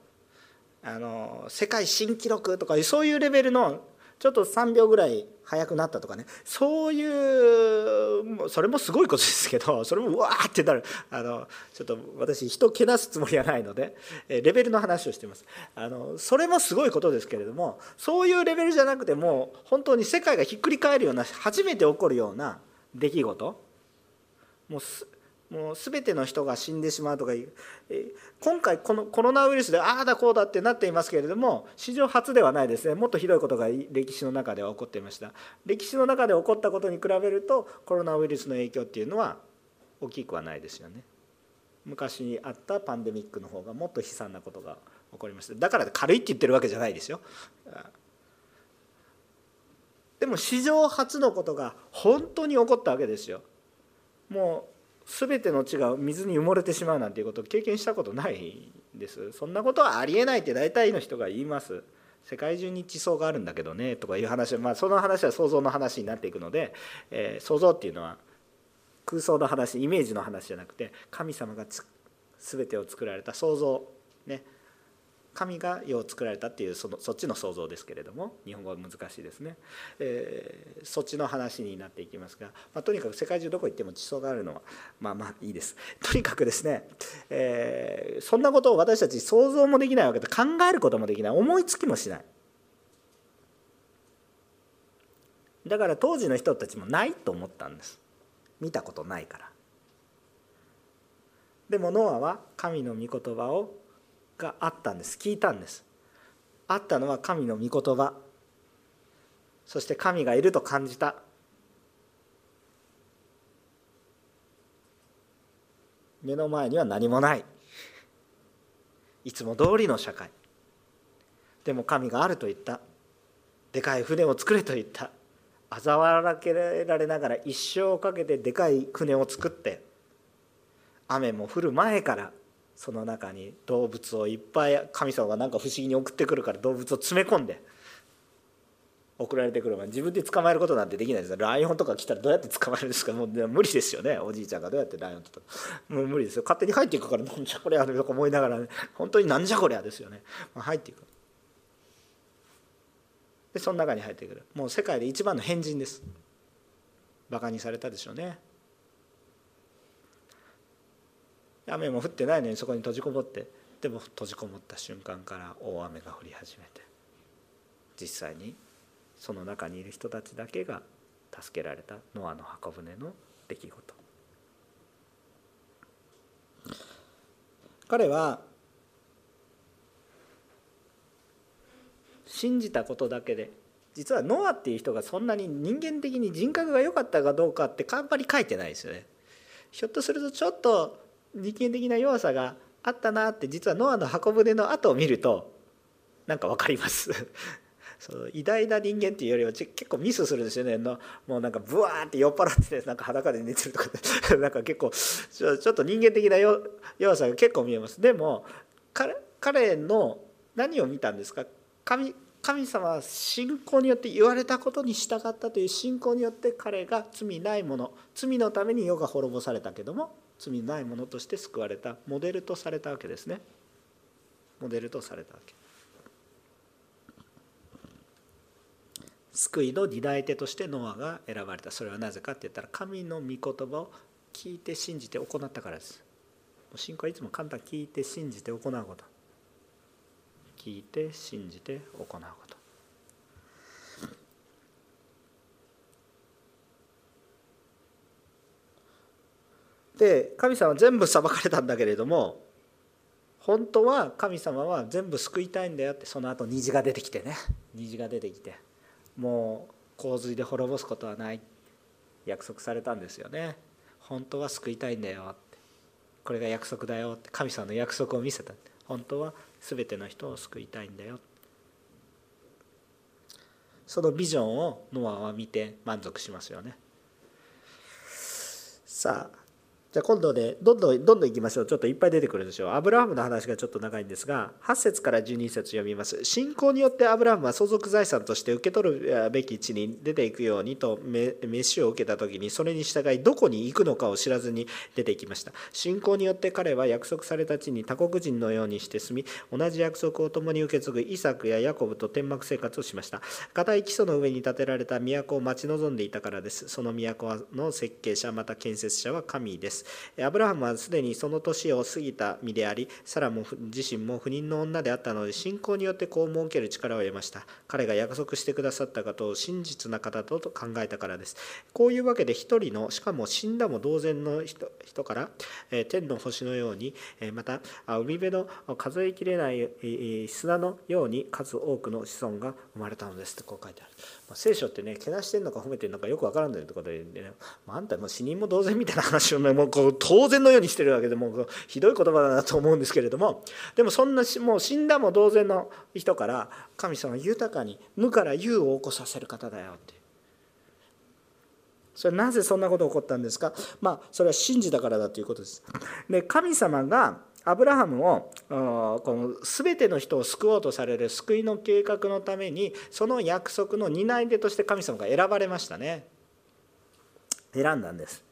あの世界新記録とかそういうレベルのちょっと3秒ぐらい速くなったとかね。そういうそれもすごいことですけど [LAUGHS] それもわーってなる。あのちょっと私人けなすつもりはないのでレベルの話をしています。あのそれもすごいことですけれどもそういうレベルじゃなくても本当に世界がひっくり返るような初めて起こるような出来事。もうもう全ての人が死んでしまうとかいう今回このコロナウイルスでああだこうだってなっていますけれども史上初ではないですね。もっとひどいことが歴史の中では起こっていました。歴史の中で起こったことに比べるとコロナウイルスの影響っていうのは大きくはないですよね。昔にあったパンデミックの方がもっと悲惨なことが起こりました。だから軽いって言ってるわけじゃないですよ。でも史上初のことが本当に起こったわけですよ。もう全ての地が水に埋もれてしまうなんていうことを経験したことないです。そんなことはありえないって大体の人が言います。世界中に地層があるんだけどねとかいう話まあその話は想像の話になっていくので、えー、想像っていうのは空想の話イメージの話じゃなくて神様が全てを作られた想像ね。神が世を作られたっていうそのそっちの想像ですけれども日本語は難しいですね、えー、そっちの話になっていきますが、まあ、とにかく世界中どこ行っても地層があるのはまあまあいいです。とにかくですね、えー、そんなことを私たち想像もできないわけで考えることもできない。思いつきもしない。だから当時の人たちもないと思ったんです。見たことないから。でもノアは神の御言葉をがあったんです。聞いたんです。あったのは神の御言葉。そして神がいると感じた。目の前には何もない。いつも通りの社会。でも神があると言った。でかい船を作れと言った。嘲笑けられながら一生をかけてでかい船を作って。雨も降る前からその中に動物をいっぱい神様が何か不思議に送ってくるから動物を詰め込んで送られてくる自分で捕まえることなんてできないです。ライオンとか来たらどうやって捕まえるんですか？もう無理ですよね。おじいちゃんがどうやってライオンとか。もう無理ですよ。勝手に入っていくからなんじゃこりゃとか思いながらね。本当になんじゃこりゃですよね、まあ、入っていく。でその中に入ってくる。もう世界で一番の変人です。バカにされたでしょうね。雨も降ってないのにそこに閉じこもって。でも閉じこもった瞬間から大雨が降り始めて。実際にその中にいる人たちだけが助けられたノアの箱舟の出来事。彼は信じたことだけで実はノアっていう人がそんなに人間的に人格が良かったかどうかってあんまり書いてないですよね。ひょっとするとちょっと人間的な弱さがあったなって実はノアの箱舟の後を見るとなんか分かります。[LAUGHS] そう偉大な人間っていうよりは結構ミスするんですよね。のもうなんかブワーって酔っ払って、なんか裸で寝てるとか。[LAUGHS] なんか結構ちょっと人間的な弱さが結構見えます。でも彼彼の何を見たんですか？神神様は信仰によって言われたことに従ったという信仰によって彼が罪ないもの罪のために世が滅ぼされたけども罪ないものとして救われたモデルとされたわけですね。モデルとされたわけ。救いの担い手としてノアが選ばれた。それはなぜかって言ったら神の御言葉を聞いて信じて行ったからです。信仰はいつも簡単。聞いて信じて行うこと。聞いて信じて行うこと。で神様は全部裁かれたんだけれども本当は神様は全部救いたいんだよってその後虹が出てきてね。虹が出てきてもう洪水で滅ぼすことはない。約束されたんですよね。本当は救いたいんだよって。これが約束だよって。神様の約束を見せた。本当は全ての人を救いたいんだよそのビジョンをノアは見て満足しますよね。さあじゃあ今度でどんどんどんどんいきましょう。ちょっといっぱい出てくるでしょう。アブラハムの話がちょっと長いんですが8節から12節読みます。信仰によってアブラハムは相続財産として受け取るべき地に出ていくようにと飯を受けた時にそれに従いどこに行くのかを知らずに出ていきました。信仰によって彼は約束された地に他国人のようにして住み同じ約束を共に受け継ぐイサクやヤコブと天幕生活をしました。固い基礎の上に建てられた都を待ち望んでいたからです。その都の設計者また建設者は神です。アブラハムはすでにその年を過ぎた身でありサラも自身も不妊の女であったので信仰によって子を設ける力を得ました。彼が約束してくださったことを真実な方と考えたからです。こういうわけで一人のしかも死んだも同然の人人から、え天の星のように、えまた海辺の数えきれない砂のように数多くの子孫が生まれたのです。とこう書いてある。聖書ってねけなしてるのか褒めてるのかよくわからんということで、ね、あんたもう死人も同然みたいな話をねもうこう当然のようにしてるわけでもうひどい言葉だなと思うんですけれどもでもそんなもう死んだも同然の人から神様は豊かに無から有を起こさせる方だよってそれなぜそんなこと起こったんですか？まあそれは信じたからだということです。で神様がアブラハムをこの全ての人を救おうとされる救いの計画のためにその約束の担い手として神様が選ばれましたね。選んだんです。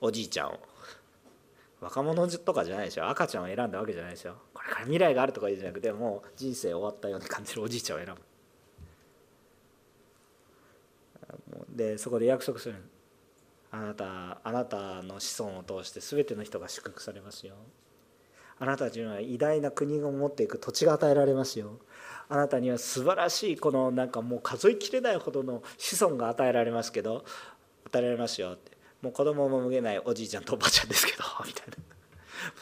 おじいちゃんを。若者とかじゃないでしょ。赤ちゃんを選んだわけじゃないですよこれから未来があるとか言うじゃなくてもう人生終わったように感じるおじいちゃんを選ぶ。でそこで約束する。あなたあなたの子孫を通して全ての人が祝福されますよ。あなたたちには偉大な国を持っていく土地が与えられますよ。あなたには素晴らしいこのなんかもう数えきれないほどの子孫が与えられますけど与えられますよって。もう子供もむげないおじいちゃんとおばあちゃんですけど [LAUGHS] みたい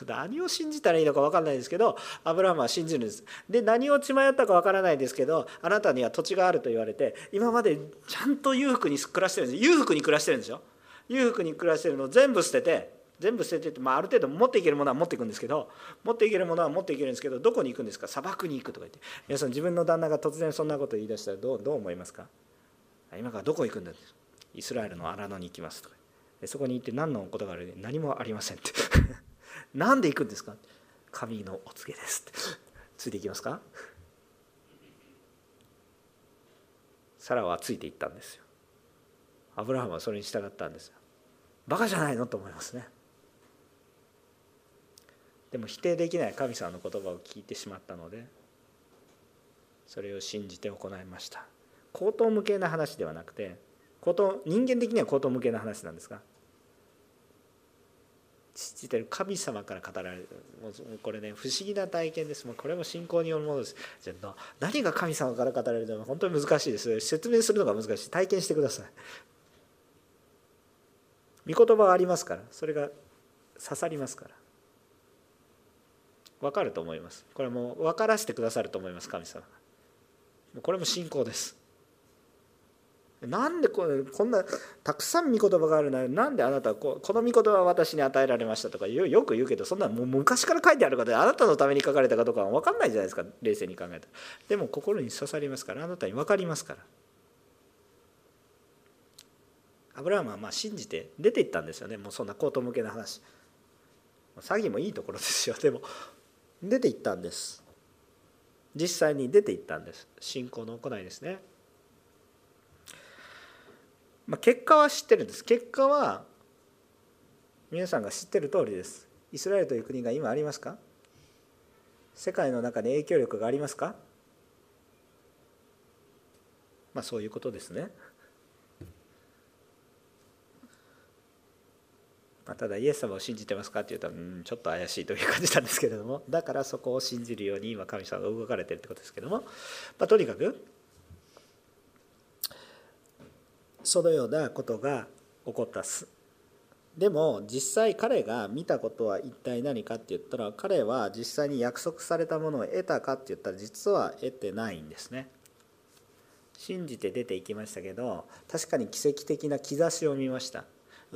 な。何を信じたらいいのか分かんないですけどアブラハムは信じるんです。で何を血迷ったか分からないですけどあなたには土地があると言われて今までちゃんと裕福に暮らしてるんです。裕福に暮らしてるんですよ。裕福に暮らしてるのを全部捨てて全部捨ててって、まあ、ある程度持っていけるものは持っていくんですけど持っていけるものは持っていけるんですけどどこに行くんですか？砂漠に行くとか言って。皆さん自分の旦那が突然そんなこと言い出したらどうどう思いますか？今からどこ行くんだイスラエルの荒野に行きますとか。そこに行って何のことがある？何もありませんって。[LAUGHS] 何で行くんですか？神のお告げですって。ついていきますか？サラはついていったんですよ。アブラハムはそれに従ったんですよ。バカじゃないの？と思いますね。でも否定できない神様の言葉を聞いてしまったのでそれを信じて行いました。口頭無形な話ではなくて口頭人間的には口頭無形な話なんですが信じてる神様から語られるもうこれね不思議な体験です。もうこれも信仰によるものです。じゃあ何が神様から語られるのか本当に難しいです。説明するのが難しい。体験してください。御言葉がありますからそれが刺さりますから。分かると思います。これも分からせてくださると思います神様。これも信仰です。なんでここんなたくさん御言葉があるのになんであなたはここの御言葉は私に与えられましたとかよく言うけどそんなもう昔から書いてあるかであなたのために書かれたかどうかは分かんないじゃないですか。冷静に考えたら。でも心に刺さりますからあなたに分かりますから。アブラハムはまあ信じて出て行ったんですよね。もうそんな口頭向けな話。詐欺もいいところですよ。でも出て行ったんです。実際に出て行ったんです。信仰の行いですね、まあ、結果は知ってるんです。結果は皆さんが知ってる通りです。イスラエルという国が今ありますか？世界の中に影響力がありますか？まあそういうことですね。まあ、ただイエス様を信じてますかって言うと、うん、ちょっと怪しいという感じなんですけれどもだからそこを信じるように今神様が動かれてるってことですけども、まあ、とにかくそのようなことが起こったす。でも実際彼が見たことは一体何かって言ったら彼は実際に約束されたものを得たかって言ったら実は得てないんですね。信じて出ていきましたけど確かに奇跡的な兆しを見ました。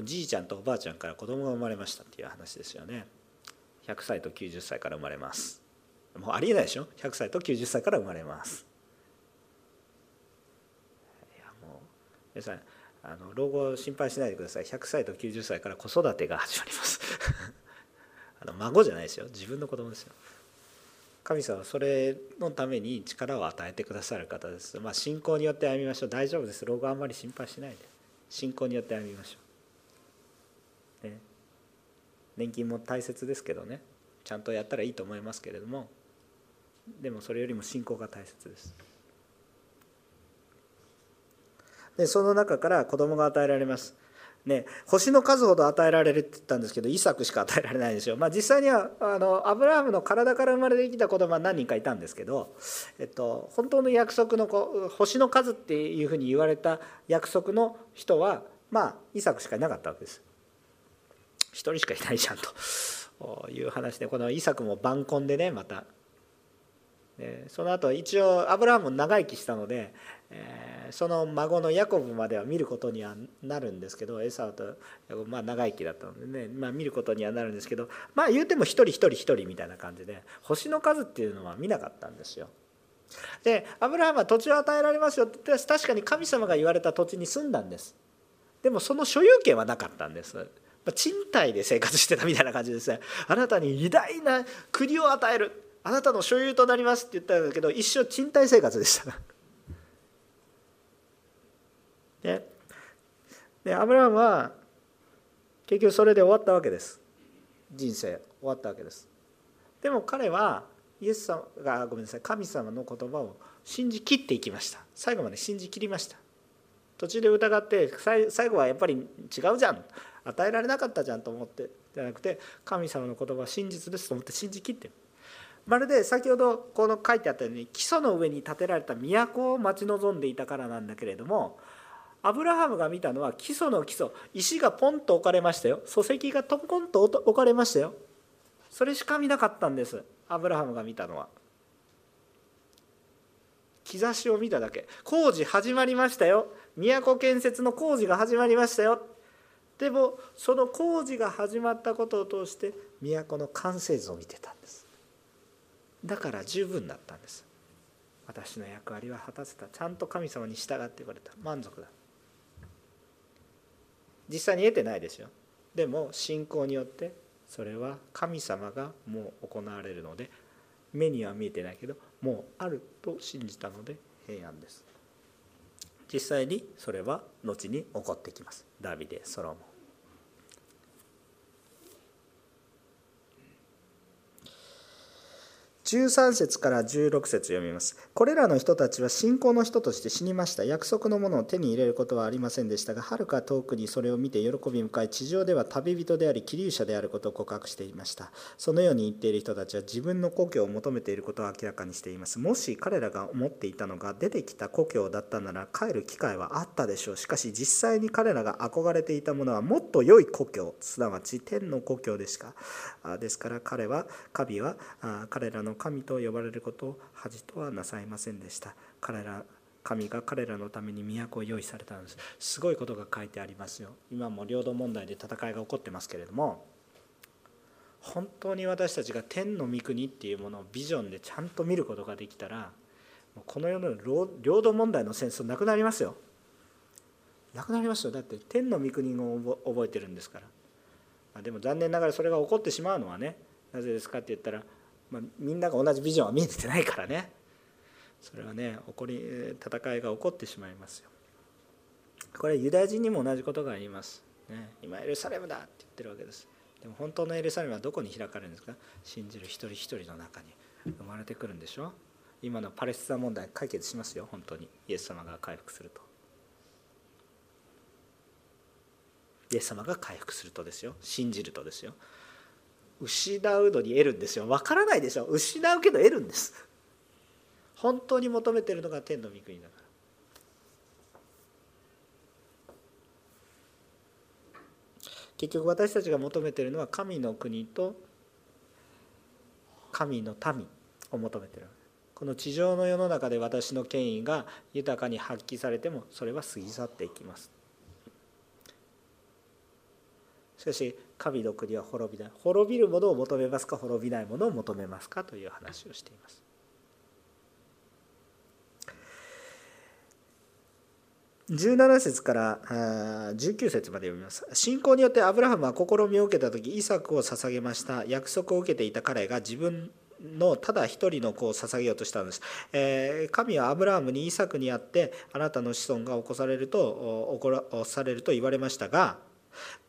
じいちゃんとおばあちゃんから子供が生まれましたっていう話ですよね。100歳と90歳から生まれます。もうありえないでしょ？100歳と90歳から生まれます。皆さんあの老後心配しないでください。100歳と90歳から子育てが始まります。[LAUGHS] あの孫じゃないですよ。自分の子供ですよ。神様はそれのために力を与えてくださる方です。まあ信仰によって歩みましょう。大丈夫です。老後あんまり心配しないで。信仰によって歩みましょう、年金も大切ですけどねちゃんとやったらいいと思いますけれどもでもそれよりも信仰が大切ですでその中から子供が与えられます。ね、星の数ほど与えられるって言ったんですけどイサクしか与えられないですよ。まあ、実際にはあのアブラハムの体から生まれてきた子供は何人かいたんですけど、えっと、本当の約束の子星の数っていうふうに言われた約束の人はまあイサクしかいなかったわけです。一人しかいないじゃんという話でこのイサクも晩婚でねまたその後一応アブラハムも長生きしたので、えその孫のヤコブまでは見ることにはなるんですけどエサウとまあ長生きだったのでね、まあ、見ることにはなるんですけどまあ言うても一人一人一人みたいな感じで星の数っていうのは見なかったんですよ。でアブラハムは土地を与えられますよって確かに神様が言われた土地に住んだんです。でもその所有権はなかったんです。ま賃貸で生活してたみたいな感じですね。あなたに偉大な国を与える。あなたの所有となりますって言ったんだけど一生賃貸生活でした。[LAUGHS] ででアブラハムは結局それで終わったわけです。人生終わったわけです。でも彼はイエス様がごめんなさい。神様の言葉を信じきっていきました。最後まで信じきりました。途中で疑って最後はやっぱり違うじゃん。与えられなかったじゃんと思って。じゃなくて神様の言葉は真実ですと思って信じきってる。まるで先ほどこの書いてあったように基礎の上に建てられた都を待ち望んでいたからなんだけれどもアブラハムが見たのは基礎の基礎石がポンと置かれましたよ。礎石がトンコンと置かれましたよ。それしか見なかったんです。アブラハムが見たのは。兆しを見ただけ。工事始まりましたよ。都建設の工事が始まりましたよ。でもその工事が始まったことを通して都の完成図を見てたんです。だから十分だったんです。私の役割は果たせたちゃんと神様に従って言われた。満足だ。実際に得てないですよ。でも信仰によってそれは神様がもう行われるので目には見えてないけどもうあると信じたので平安です。実際にそれは後に起こってきます。ダビデソロモン。13節から16節読みます。これらの人たちは信仰の人として死にました。約束のものを手に入れることはありませんでしたが、はるか遠くにそれを見て喜び向かい、地上では旅人であり、気流者であることを告白していました。そのように言っている人たちは自分の故郷を求めていることを明らかにしています。もし彼らが思っていたのが出てきた故郷だったなら帰る機会はあったでしょう。しかし実際に彼らが憧れていたものはもっと良い故郷、すなわち天の故郷でしか。ですから彼は、神は彼らの神と呼ばれることを恥とはなさいませんでした。彼ら神が彼らのために都を用意されたんです。すごいことが書いてありますよ。今も領土問題で戦いが起こってますけれども本当に私たちが天の御国っていうものをビジョンでちゃんと見ることができたらこの世の領土問題の戦争なくなりますよ。なくなりますよ。だって天の御国を覚えてるんですから。でも残念ながらそれが起こってしまうのはねなぜですかって言ったらまあ、みんなが同じビジョンは見えてないからね。それはね起こり戦いが起こってしまいますよ。これユダヤ人にも同じことがあります、ね、今エルサレムだって言ってるわけです。でも本当のエルサレムはどこに開かれるんですか？信じる一人一人の中に。生まれてくるんでしょ？今のパレスチナ問題解決しますよ。本当に。イエス様が回復すると。イエス様が回復するとですよ。信じるとですよ。失うのに得るんですよ。わからないでしょ。失うけど得るんです。本当に求めてるのが天の御国だから。結局私たちが求めてるのは神の国と神の民を求めてる。この地上の世の中で私の権威が豊かに発揮されてもそれは過ぎ去っていきます。しかし神の国は滅びない。滅びるものを求めますか？滅びないものを求めますか？という話をしています。17節から19節まで読みます。信仰によってアブラハムは試みを受けた時イサクを捧げました。約束を受けていた彼が自分のただ一人の子を捧げようとしたのです、えー、神はアブラハムにイサクにあってあなたの子孫が起こされると起こされると言われましたが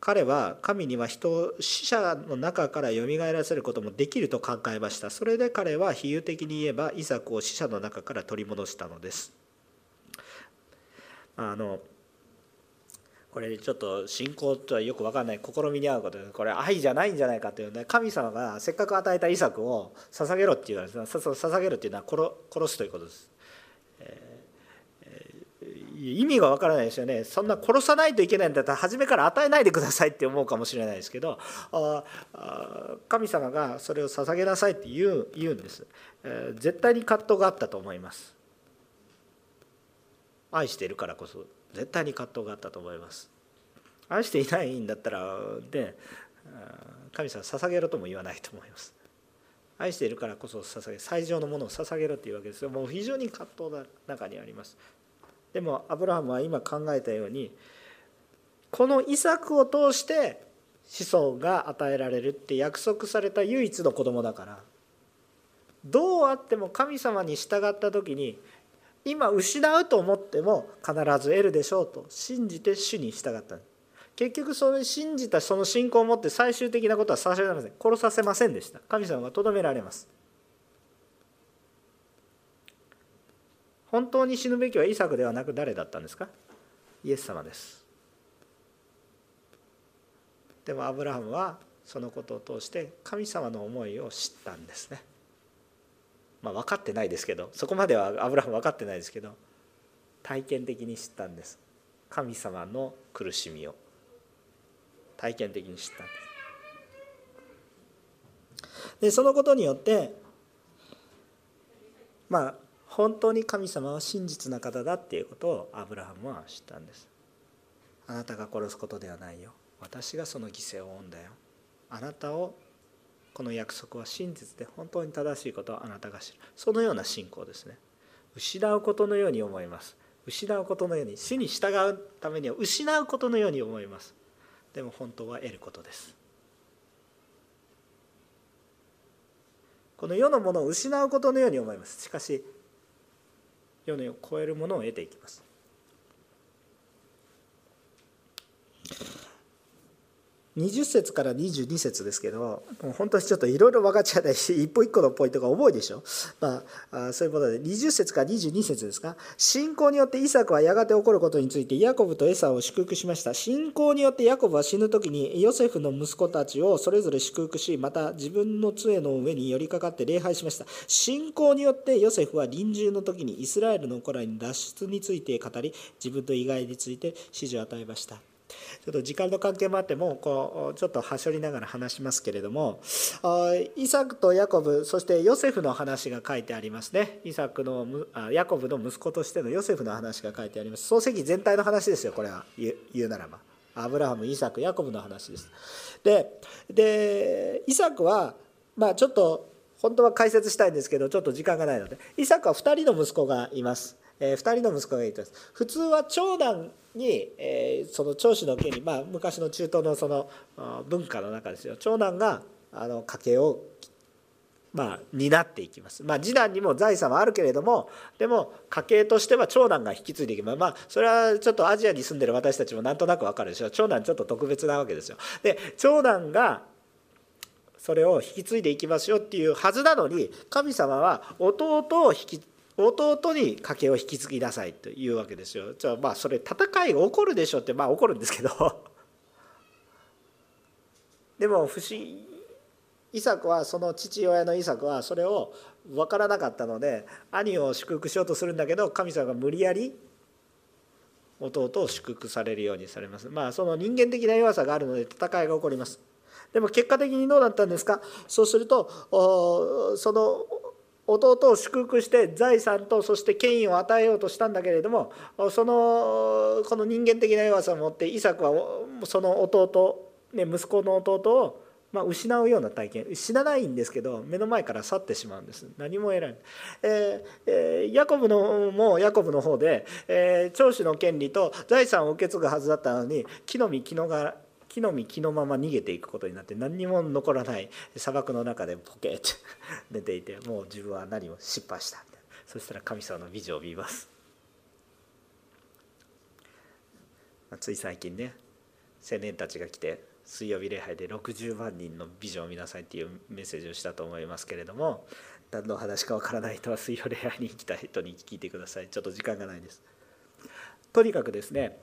彼は神には人を死者の中からよみがえらせることもできると考えました。それで彼は比喩的に言えばイサクを死者の中から取り戻したのです。あのこれちょっと信仰とはよく分かんない試みに合うことでこれ愛じゃないんじゃないかというね神様がせっかく与えたイサクを捧げろっていうのは捧げるっていうのは殺殺すということです。意味が分からないですよね。そんな殺さないといけないんだったら初めから与えないでくださいって思うかもしれないですけどあ神様がそれを捧げなさいって言う言うんです、えー、絶対に葛藤があったと思います。愛しているからこそ絶対に葛藤があったと思います。愛していないんだったらで神様捧げろとも言わないと思います。愛しているからこそ捧げ最上のものを捧げろっていうわけですよ。もう非常に葛藤が中にあります。でもアブラハムは今考えたようにこのイサクを通して子孫が与えられるって約束された唯一の子供だからどうあっても神様に従った時に今失うと思っても必ず得るでしょうと信じて主に従った。結局それ信じたその信仰を持って最終的なことはさせられません。殺させませんでした。神様がとどめられます。本当に死ぬべきはイサクではなく誰だったんですか？イエス様です。でもアブラハムはそのことを通して神様の思いを知ったんですね。まあ、分かってないですけどそこまではアブラハム分かってないですけど体験的に知ったんです。神様の苦しみを。体験的に知ったんです。でそのことによってまあ本当に神様は真実な方だっていうことをアブラハムは知ったんです。あなたが殺すことではないよ。私がその犠牲を負うんだよ。あなたをこの約束は真実で本当に正しいことをあなたが知る。そのような信仰ですね。失うことのように思います。失うことのように死に従うためには失うことのように思います。でも本当は得ることです。この世のものを失うことのように思います。しかし世のを超えるものを得ていきます。20節から22節ですけどもう本当にちょっといろいろ分かっちゃないし一歩一個のポイントが重いでしょ、まあ、そういうことで20節から22節ですか？信仰によってイサクはやがて起こることについてヤコブとエサを祝福しました。信仰によってヤコブは死ぬ時にヨセフの息子たちをそれぞれ祝福しまた自分の杖の上に寄りかかって礼拝しました。信仰によってヨセフは臨終の時にイスラエルの古来に脱出について語り自分の意外について指示を与えました。ちょっと時間の関係もあってもこうちょっとはしょりながら話しますけれどもイサクとヤコブそしてヨセフの話が書いてありますね。イサクのヤコブの息子としてのヨセフの話が書いてあります。漱石全体の話ですよこれは。言うならば。アブラハムイサクヤコブの話です。ででイサクはまあちょっと本当は解説したいんですけどちょっと時間がないので。イサクは2人の息子がいます。えー、2人の息子がいたんです。普通は長男に、えー、その長子の家に、まあ、昔の中東のその文化の中ですよ。長男があの家計をまあ、担っていきます、まあ、次男にも財産はあるけれどもでも家計としては長男が引き継いでいきます。まあそれはちょっとアジアに住んでる私たちもなんとなく分かるでしょ長男ちょっと特別なわけですよ。で長男がそれを引き継いでいきますよっていうはずなのに神様は弟を引き弟に家計を引き継ぎなさいというわけですよ。じゃあまあそれ戦いが起こるでしょってまあ起こるんですけど。[LAUGHS] でも不思議イサクはその父親のイサクはそれを分からなかったので兄を祝福しようとするんだけど神様が無理やり弟を祝福されるようにされます。まあその人間的な弱さがあるので戦いが起こります。でも結果的にどうなったんですか？そうするとその弟を祝福して財産とそして権威を与えようとしたんだけれどもそのこの人間的な弱さを持ってイサクはその弟、ね、息子の弟をまあ、失うような体験死なないんですけど目の前から去ってしまうんです。何も得られない、えー、ヤコブのもヤコブの方で、えー、長子の権利と財産を受け継ぐはずだったのに木の実木のが木の実木のまま逃げていくことになって何にも残らない砂漠の中でポケッて [LAUGHS] 寝ていてもう自分は何も失敗したそしたら神様の美女を見ます。つい最近ね青年たちが来て水曜日礼拝で60万人のビジョンを見なさいっていうメッセージをしたと思いますけれども何の話かわからない人は水曜礼拝に来た人に聞いてください。ちょっと時間がないです。とにかくですね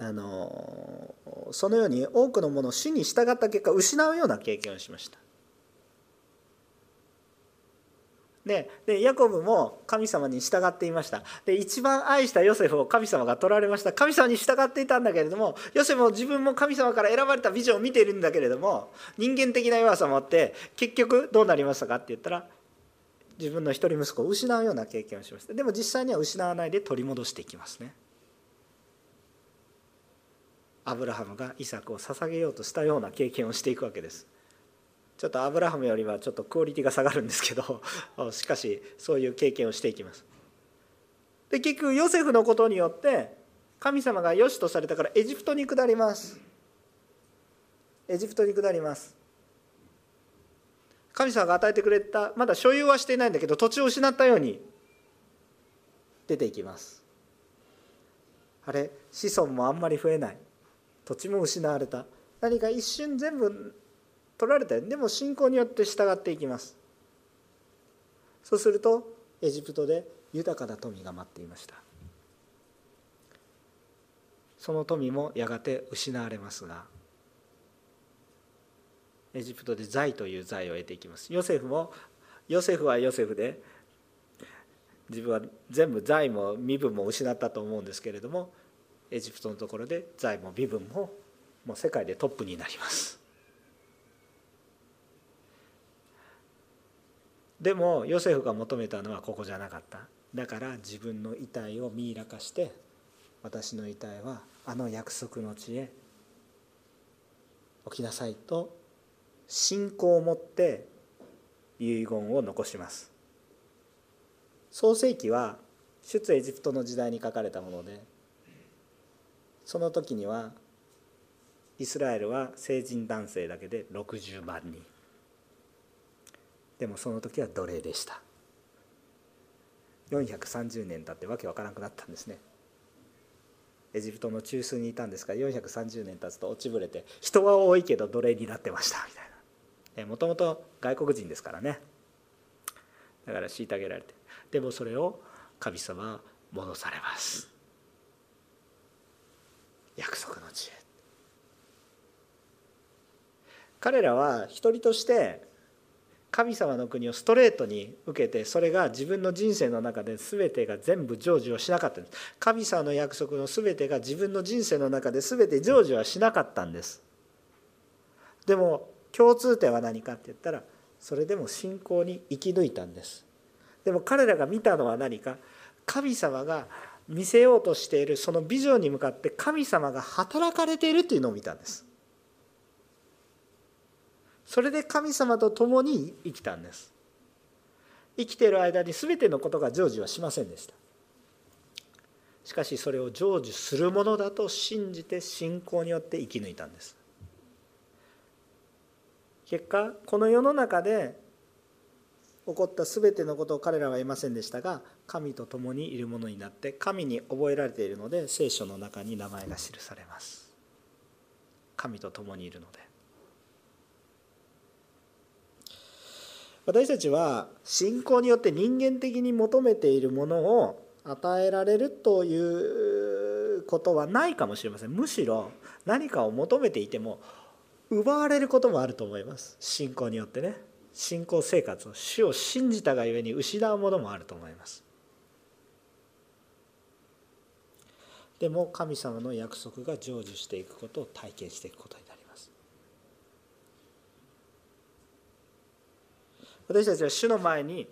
あのそのように多くのものを主に従った結果失うような経験をしました。ででヤコブも神様に従っていました。で一番愛したヨセフを神様が取られました。神様に従っていたんだけれどもヨセフも自分も神様から選ばれたビジョンを見ているんだけれども人間的な弱さを持って結局どうなりましたかって言ったら自分の一人息子を失うような経験をしました。でも実際には失わないで取り戻していきますね。アブラハムがイサクを捧げようとしたような経験をしていくわけです。ちょっとアブラハムよりはちょっとクオリティが下がるんですけど [LAUGHS] しかしそういう経験をしていきます。で結局ヨセフのことによって神様が良しとされたからエジプトに下ります。エジプトに下ります。神様が与えてくれたまだ所有はしていないんだけど土地を失ったように出ていきます。あれ子孫もあんまり増えない。土地も失われた。何か一瞬全部取られたでも信仰によって従っていきます。そうするとエジプトで豊かな富が待っていました。その富もやがて失われますがエジプトで財という財を得ていきます。ヨセフもヨセフはヨセフで自分は全部財も身分も失ったと思うんですけれどもエジプトのところで財も身分ももう世界でトップになります。でもヨセフが求めたのはここじゃなかった。だから自分の遺体をミイラ化して私の遺体はあの約束の地へ置きなさいと信仰を持って遺言を残します。創世記は出エジプトの時代に書かれたものでその時にはイスラエルは成人男性だけで60万人。でもその時は奴隷でした。430年経ってわけわからなくなったんですね。エジプトの中枢にいたんですが430年経つと落ちぶれて人は多いけど奴隷になってましたみたいな。もともと外国人ですからね。だから虐げられて。でもそれを神様は戻されます。約束の地へ彼らは一人として神様の国をストレートに受けてそれが自分の人生の中で全てが全部成就をしなかったんです。神様の約束の全てが自分の人生の中で全て成就はしなかったんです。でも共通点は何かって言ったらそれでも信仰に生き抜いたんです。でも彼らが見たのは何か？神様が見せようとしているそのビジョンに向かって神様が働かれているというのを見たんです。それで神様と共に生きたんです。生きている間に全てのことが成就はしませんでした。しかしそれを成就するものだと信じて信仰によって生き抜いたんです。結果この世の中で起こった全てのことを彼らは得ませんでしたが神と共にいるものになって神に覚えられているので聖書の中に名前が記されます。神と共にいるので。私たちは信仰によって人間的に求めているものを与えられるということはないかもしれません。むしろ何かを求めていても奪われることもあると思います。信仰によってね。信仰生活を主を信じたがゆえに失うものもあると思います。でも神様の約束が成就していくことを体験していくことになります。私たちは主の前に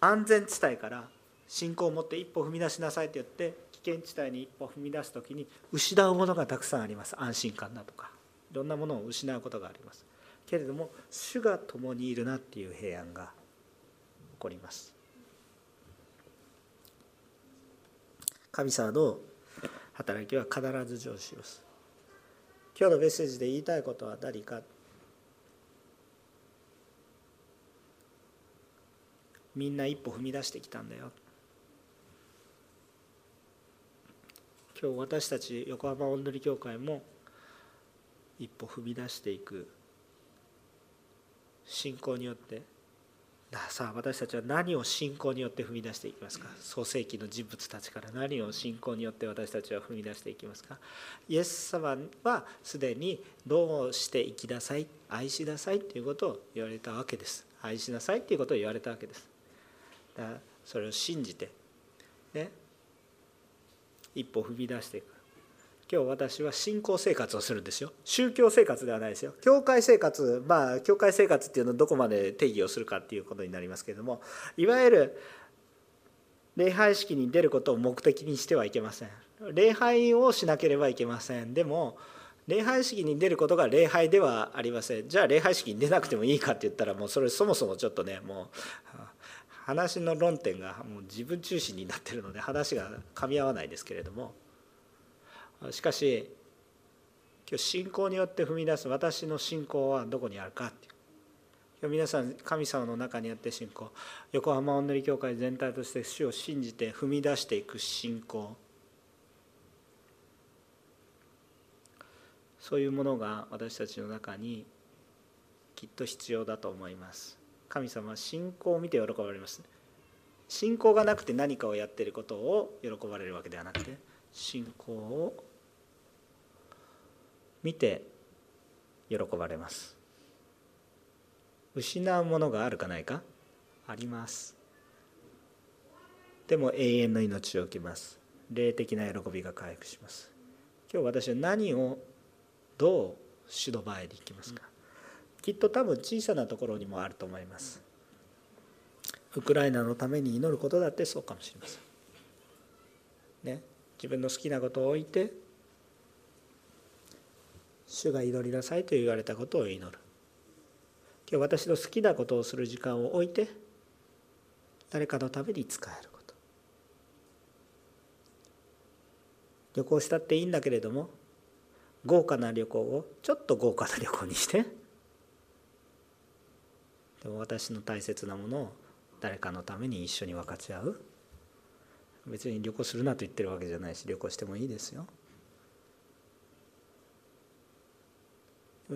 安全地帯から信仰を持って一歩踏み出しなさいと言って危険地帯に一歩踏み出す時に失うものがたくさんあります。安心感だとか。いろんなものを失うことがあります。けれども主が共にいるなっていう平安が起こります。神様の働きは必ず成就します。今日のメッセージで言いたいことは何か？みんな一歩踏み出してきたんだよ。今日私たち横浜おんどり協会も一歩踏み出していく信仰によって。さあ私たちは何を信仰によって踏み出していきますか？創世記の人物たちから。何を信仰によって私たちは踏み出していきますか？イエス様はすでにどうして生きなさい？愛しなさい？ということを言われたわけです。愛しなさい？ということを言われたわけです。だからそれを信じてね一歩踏み出していく。今日私は信仰生活をするんですよ。宗教生活ではないですよ。教会生活まあ教会生活っていうのをどこまで定義をするかっていうことになりますけれどもいわゆる礼拝式に出ることを目的にしてはいけません。礼拝をしなければいけません。でも礼拝式に出ることが礼拝ではありません。じゃあ礼拝式に出なくてもいいかって言ったらもうそれそもそもちょっとねもう話の論点がもう自分中心になってるので話が噛み合わないですけれども。しかし今日信仰によって踏み出す私の信仰はどこにあるかっていう。今日皆さん神様の中にあって信仰。横浜おんどり教会全体として主を信じて踏み出していく信仰。そういうものが私たちの中にきっと必要だと思います。神様は信仰を見て喜ばれます信仰がなくて何かをやっていることを喜ばれるわけではなくて信仰を見て喜ばれます。失うものがあるかないか？あります。でも永遠の命を受けます。霊的な喜びが回復します。今日私は何をどう主の前に行きますか、きっと多分小さなところにもあると思います。ウクライナのために祈ることだってそうかもしれません。ね？自分の好きなことを置いて主が祈りなさいと言われたことを祈る。今日私の好きなことをする時間を置いて誰かのために使えること。旅行したっていいんだけれども豪華な旅行をちょっと豪華な旅行にしてでも私の大切なものを誰かのために一緒に分かち合う。別に旅行するなと言ってるわけじゃないし旅行してもいいですよ。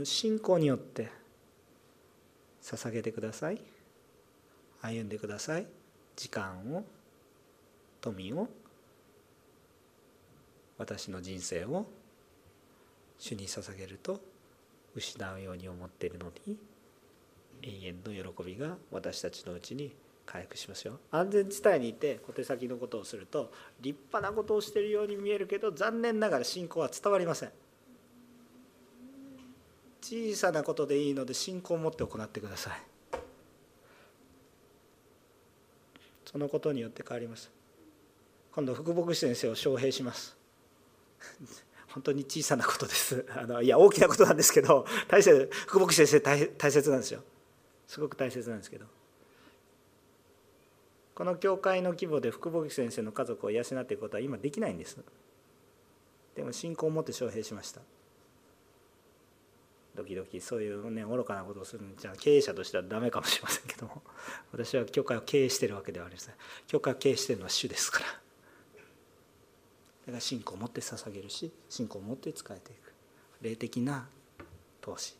信仰によって捧げてください。歩んでください。時間を富を私の人生を主に捧げると失うように思っているのに永遠の喜びが私たちのうちに回復しますよ安全地帯にいて小手先のことをすると立派なことをしているように見えるけど残念ながら信仰は伝わりません。小さなことでいいので信仰を持って行ってください。そのことによって変わります。今度福牧師先生を招聘します。本当に小さなことです。あのいや大きなことなんですけど大切福牧師先生大大切なんですよ。すごく大切なんですけど。この教会の規模で福牧師先生の家族を養っていくことは今できないんです。でも信仰を持って招聘しました。時々そういうね愚かなことをするんじゃ経営者としてはダメかもしれませんけども [LAUGHS] 私は教会を経営してるわけではありません。教会を経営してるのは主ですから。だから信仰を持って捧げるし信仰を持って仕えていく。霊的な投資。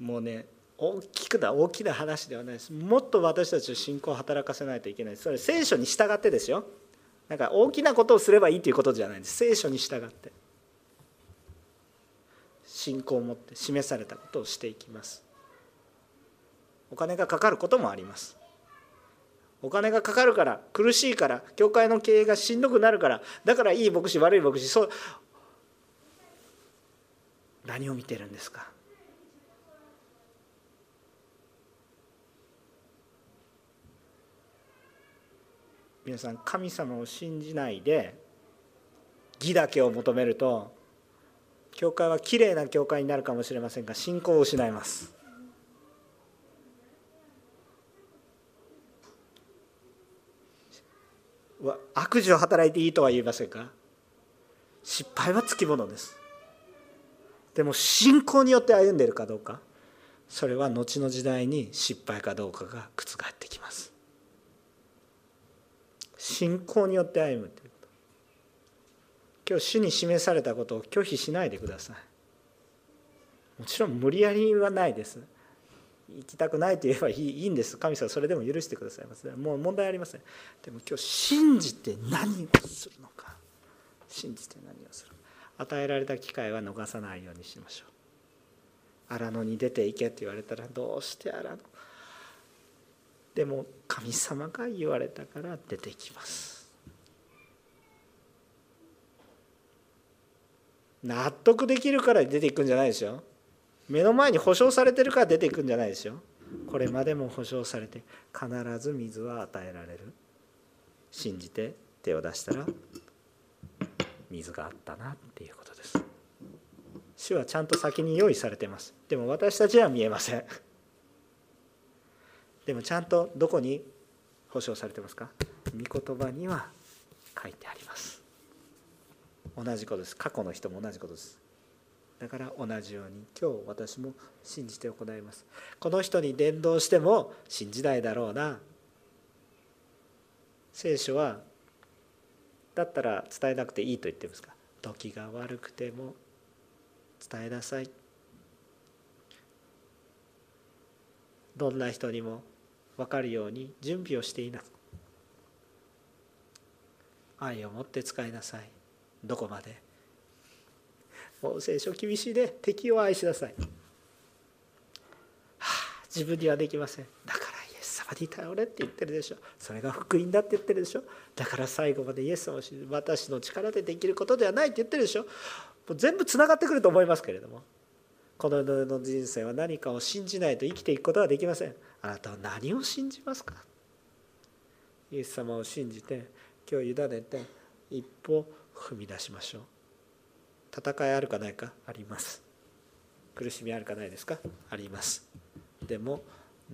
もうね大きくだ大きな話ではないです。もっと私たちの信仰を働かせないといけない。それ聖書に従ってですよ。なんか大きなことをすればいいということじゃないんです。聖書に従って。信仰を持って示されたことをしていきます。お金がかかることもあります。お金がかかるから苦しいから教会の経営がしんどくなるからだからいい牧師悪い牧師そう何を見てるんですか？皆さん神様を信じないで義だけを求めると教会はきれいな教会になるかもしれませんが信仰を失います。悪事を働いていいとは言いませんか？失敗はつきものです。でも信仰によって歩んでいるかどうかそれは後の時代に失敗かどうかが覆ってきます。信仰によって歩む。今日主に示されたことを拒否しないでください。もちろん無理やりはないです。行きたくないと言えばいいいいんです。神様それでも許してくださいます。もう問題ありません。でも今日信じて何をするのか。信じて何をする。与えられた機会は逃さないようにしましょう。荒野に出ていけって言われたらどうして荒野。でも神様が言われたから出てきます。納得できるから出ていくんじゃないでしょ目の前に保証されてるから出ていくんじゃないでしょこれまでも保証されて必ず水は与えられる。信じて手を出したら水があったなっていうことです。主はちゃんと先に用意されてます。でも私たちは見えません。でもちゃんとどこに保証されてますか？御言葉には書いてあります。同じことです。過去の人も同じことです。だから同じように今日私も信じて行います。この人に伝道しても信じないだろうな。聖書はだったら伝えなくていいと言ってますか。時が悪くても伝えなさい。どんな人にも分かるように準備をしていな愛を持って使いなさい。どこまで？もう聖書厳しいで敵を愛しなさい、はあ、自分にはできません。だからイエス様に頼れって言ってるでしょ。それが福音だって言ってるでしょ。だから最後までイエス様を私の力でできることではないって言ってるでしょ。もう全部つながってくると思いますけれども。この世の人生は何かを信じないと生きていくことはできません。あなたは何を信じますか？イエス様を信じて今日委ねて一歩踏み出しましょう。戦いあるかないかあります。苦しみあるかないですか？あります。でも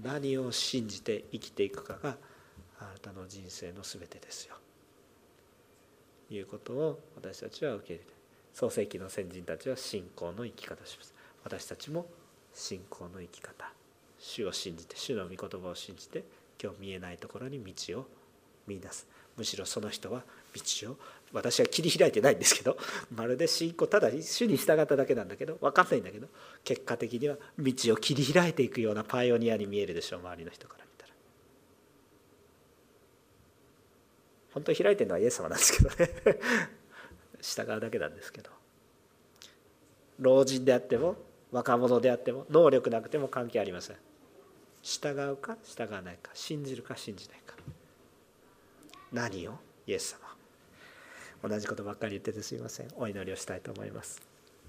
何を信じて生きていくかがあなたの人生の全てですよ。いうことを私たちは受け入れて創世紀の先人たちは信仰の生き方をします。私たちも信仰の生き方。主を信じて主の御言葉を信じて今日見えないところに道を見出す。むしろその人は道を私は切り開いてないんですけど [LAUGHS] まるで信仰ただ主に従っただけなんだけど分かんないんだけど結果的には道を切り開いていくようなパイオニアに見えるでしょう周りの人から見たら。本当に開いてるのはイエス様なんですけどね。[LAUGHS] 従うだけなんですけど。老人であっても若者であっても能力なくても関係ありません。従うか従わないか信じるか信じないか。何を？イエス様。同じことばっかり言っててすいません。お祈りをしたいと思います。